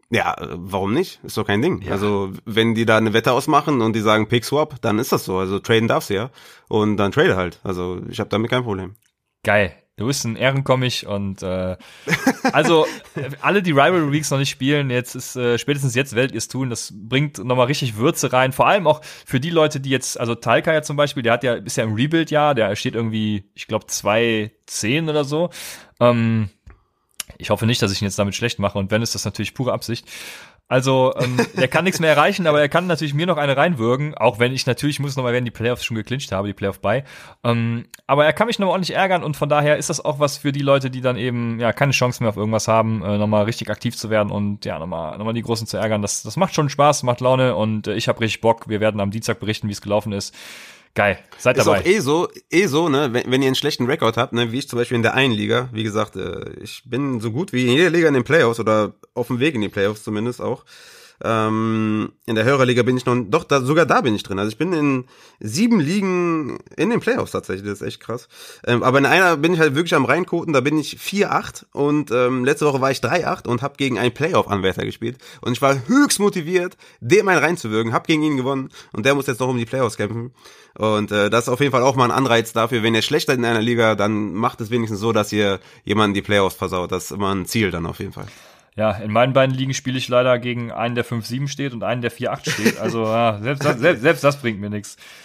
[SPEAKER 2] Ja, warum nicht? Ist doch kein Ding. Ja. Also, wenn die da eine Wette ausmachen und die sagen Pick-Swap, dann ist das so. Also, traden darfst du ja. Und dann trade halt. Also, ich habe damit kein Problem.
[SPEAKER 1] Geil. Du bist ein Ehrenkommich und äh, also alle, die Rivalry Weeks noch nicht spielen, jetzt ist äh, spätestens jetzt werdet ihr tun. Das bringt nochmal richtig Würze rein. Vor allem auch für die Leute, die jetzt, also Talca ja zum Beispiel, der hat ja, ist ja im Rebuild-Jahr, der steht irgendwie, ich glaube, 2,10 oder so. Ähm, ich hoffe nicht, dass ich ihn jetzt damit schlecht mache und wenn, ist das natürlich pure Absicht. Also, ähm, der kann nichts mehr erreichen, aber er kann natürlich mir noch eine reinwürgen, auch wenn ich natürlich muss noch mal werden die Playoffs schon geclincht habe, die Playoff bei. Ähm, aber er kann mich noch mal ordentlich ärgern und von daher ist das auch was für die Leute, die dann eben ja keine Chance mehr auf irgendwas haben, äh, noch mal richtig aktiv zu werden und ja noch mal, noch mal die Großen zu ärgern. Das, das macht schon Spaß, macht Laune und äh, ich habe richtig Bock. Wir werden am Dienstag berichten, wie es gelaufen ist. Geil, seid dabei.
[SPEAKER 2] Ist auch eh so, eh so, ne, wenn, wenn ihr einen schlechten Rekord habt, ne, wie ich zum Beispiel in der einen Liga, wie gesagt, äh, ich bin so gut wie in jeder Liga in den Playoffs oder auf dem Weg in die Playoffs zumindest auch. Ähm, in der Hörerliga bin ich noch, doch, da, sogar da bin ich drin. Also ich bin in sieben Ligen in den Playoffs tatsächlich, das ist echt krass. Ähm, aber in einer bin ich halt wirklich am reinkoten, da bin ich 4-8 und ähm, letzte Woche war ich 3-8 und habe gegen einen Playoff-Anwärter gespielt. Und ich war höchst motiviert, dem einen reinzuwirken, hab gegen ihn gewonnen und der muss jetzt noch um die Playoffs kämpfen. Und äh, das ist auf jeden Fall auch mal ein Anreiz dafür, wenn ihr schlechter in einer Liga, dann macht es wenigstens so, dass ihr jemanden die Playoffs versaut. Das ist immer ein Ziel dann auf jeden Fall.
[SPEAKER 1] Ja, in meinen beiden Ligen spiele ich leider gegen einen, der 5-7 steht und einen, der 4-8 steht. Also ja, selbst, das, selbst, selbst das bringt mir nichts. (laughs)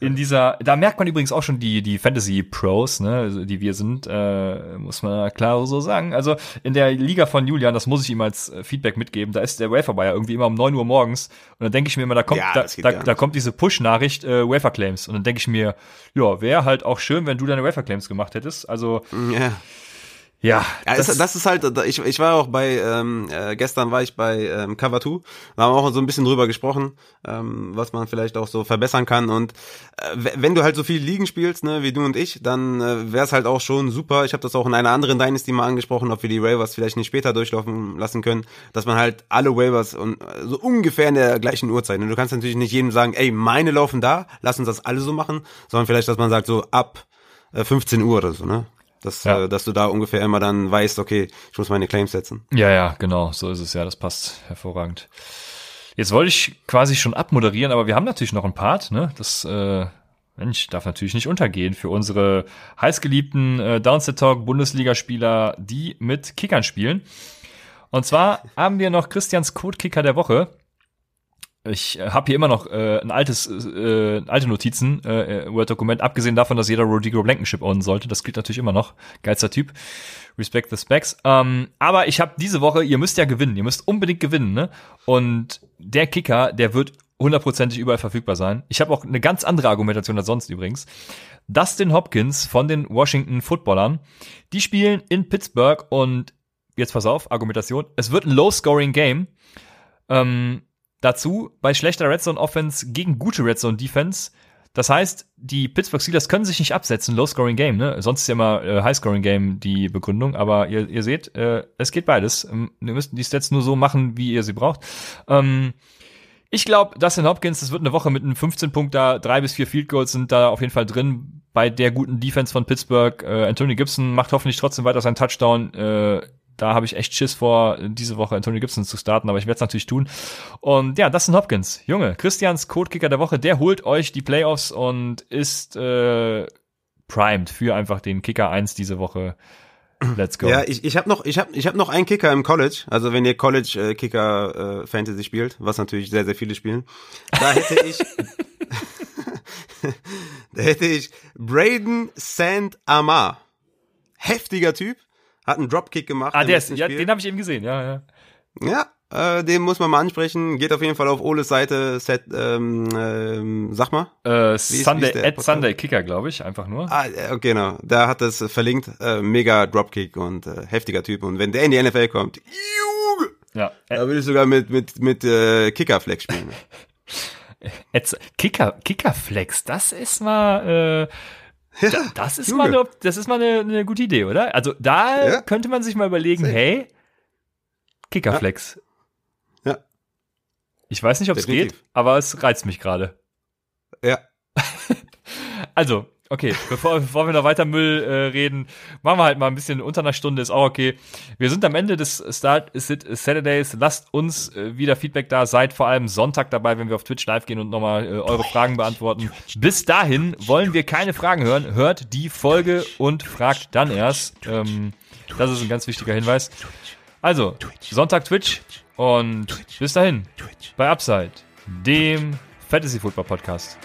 [SPEAKER 1] In dieser, da merkt man übrigens auch schon die, die Fantasy Pros, ne, also die wir sind, äh, muss man klar so sagen. Also in der Liga von Julian, das muss ich ihm als äh, Feedback mitgeben, da ist der Wafer ja irgendwie immer um 9 Uhr morgens und dann denke ich mir immer, da kommt, ja, da, da, da, kommt diese Push-Nachricht, äh, Wafer Claims und dann denke ich mir, ja, wäre halt auch schön, wenn du deine Wafer Claims gemacht hättest. Also ja.
[SPEAKER 2] Ja, ja das, ist, das ist halt, ich, ich war auch bei, ähm, äh, gestern war ich bei ähm, Cover 2, da haben wir auch so ein bisschen drüber gesprochen, ähm, was man vielleicht auch so verbessern kann und äh, wenn du halt so viel Ligen spielst, ne, wie du und ich, dann äh, wäre es halt auch schon super, ich habe das auch in einer anderen Dynasty mal angesprochen, ob wir die Waivers vielleicht nicht später durchlaufen lassen können, dass man halt alle Waivers und äh, so ungefähr in der gleichen Uhrzeit, ne? du kannst natürlich nicht jedem sagen, ey, meine laufen da, lass uns das alle so machen, sondern vielleicht, dass man sagt so ab äh, 15 Uhr oder so, ne? Dass, ja. äh, dass du da ungefähr immer dann weißt, okay, ich muss meine Claims setzen.
[SPEAKER 1] Ja, ja, genau, so ist es ja, das passt hervorragend. Jetzt wollte ich quasi schon abmoderieren, aber wir haben natürlich noch ein Part, ne? Das äh, Mensch, darf natürlich nicht untergehen für unsere heißgeliebten äh, Downset Talk Bundesligaspieler, die mit Kickern spielen. Und zwar haben wir noch Christians Code-Kicker der Woche ich äh, habe hier immer noch äh, ein altes, äh, alte Notizen, äh, Word-Dokument, abgesehen davon, dass jeder Rodrigo Blankenship ownen sollte. Das gilt natürlich immer noch. Geilster Typ. Respect the Specs. Ähm, aber ich habe diese Woche, ihr müsst ja gewinnen, ihr müsst unbedingt gewinnen, ne? Und der Kicker, der wird hundertprozentig überall verfügbar sein. Ich habe auch eine ganz andere Argumentation als sonst übrigens. Dustin Hopkins von den Washington Footballern, die spielen in Pittsburgh und jetzt pass auf, Argumentation, es wird ein Low-Scoring-Game. Ähm, Dazu bei schlechter Red Zone Offense gegen gute Red Zone Defense Das heißt, die Pittsburgh Steelers können sich nicht absetzen, Low-Scoring-Game, ne? Sonst ist ja immer äh, High-Scoring-Game die Begründung, aber ihr, ihr seht, äh, es geht beides. Ähm, ihr müsst die Stats nur so machen, wie ihr sie braucht. Ähm, ich glaube, Dustin Hopkins, das wird eine Woche mit einem 15 Punkt da, drei bis vier Field Goals sind da auf jeden Fall drin bei der guten Defense von Pittsburgh. Äh, Anthony Gibson macht hoffentlich trotzdem weiter seinen Touchdown. Äh, da habe ich echt Schiss vor, diese Woche Anthony Gibson zu starten, aber ich werde es natürlich tun. Und ja, Dustin Hopkins, Junge, Christians Codekicker der Woche, der holt euch die Playoffs und ist äh, primed für einfach den Kicker 1 diese Woche. Let's go.
[SPEAKER 2] Ja, ich, ich habe noch, ich hab, ich hab noch einen Kicker im College. Also wenn ihr College äh, Kicker äh, Fantasy spielt, was natürlich sehr, sehr viele spielen, da hätte ich, (laughs) (laughs) da hätte ich Braden Sand Amar. Heftiger Typ, hat einen Dropkick gemacht.
[SPEAKER 1] Ah, der ist, ja, den habe ich eben gesehen, ja, ja.
[SPEAKER 2] Ja, äh, den muss man mal ansprechen. Geht auf jeden Fall auf Oles Seite. Set, ähm, ähm, sag mal.
[SPEAKER 1] Äh, Sunday, ist, at Sunday Kicker, glaube ich, einfach nur.
[SPEAKER 2] Ah, genau. Da hat es verlinkt. Äh, mega Dropkick und äh, heftiger Typ. Und wenn der in die NFL kommt, juh, ja, äh, da will ich sogar mit mit mit äh, Kickerflex spielen. (laughs)
[SPEAKER 1] Kicker Kickerflex, das ist mal. Äh ja, das ist Junge. mal eine, das ist mal eine, eine gute Idee, oder? Also da ja. könnte man sich mal überlegen, Safe. hey, Kickerflex. Ja. Ich weiß nicht, ob es geht, aber es reizt mich gerade.
[SPEAKER 2] Ja. (laughs)
[SPEAKER 1] also, okay, bevor, bevor wir noch weiter Müll äh, reden, machen wir halt mal ein bisschen unter einer Stunde, ist auch okay. Wir sind am Ende des Start Is It Saturdays. Lasst uns äh, wieder Feedback da. Seid vor allem Sonntag dabei, wenn wir auf Twitch live gehen und nochmal äh, eure Fragen beantworten. Bis dahin wollen wir keine Fragen hören. Hört die Folge und fragt dann erst. Ähm, das ist ein ganz wichtiger Hinweis. Also, Sonntag Twitch und bis dahin bei Upside, dem Fantasy Football Podcast.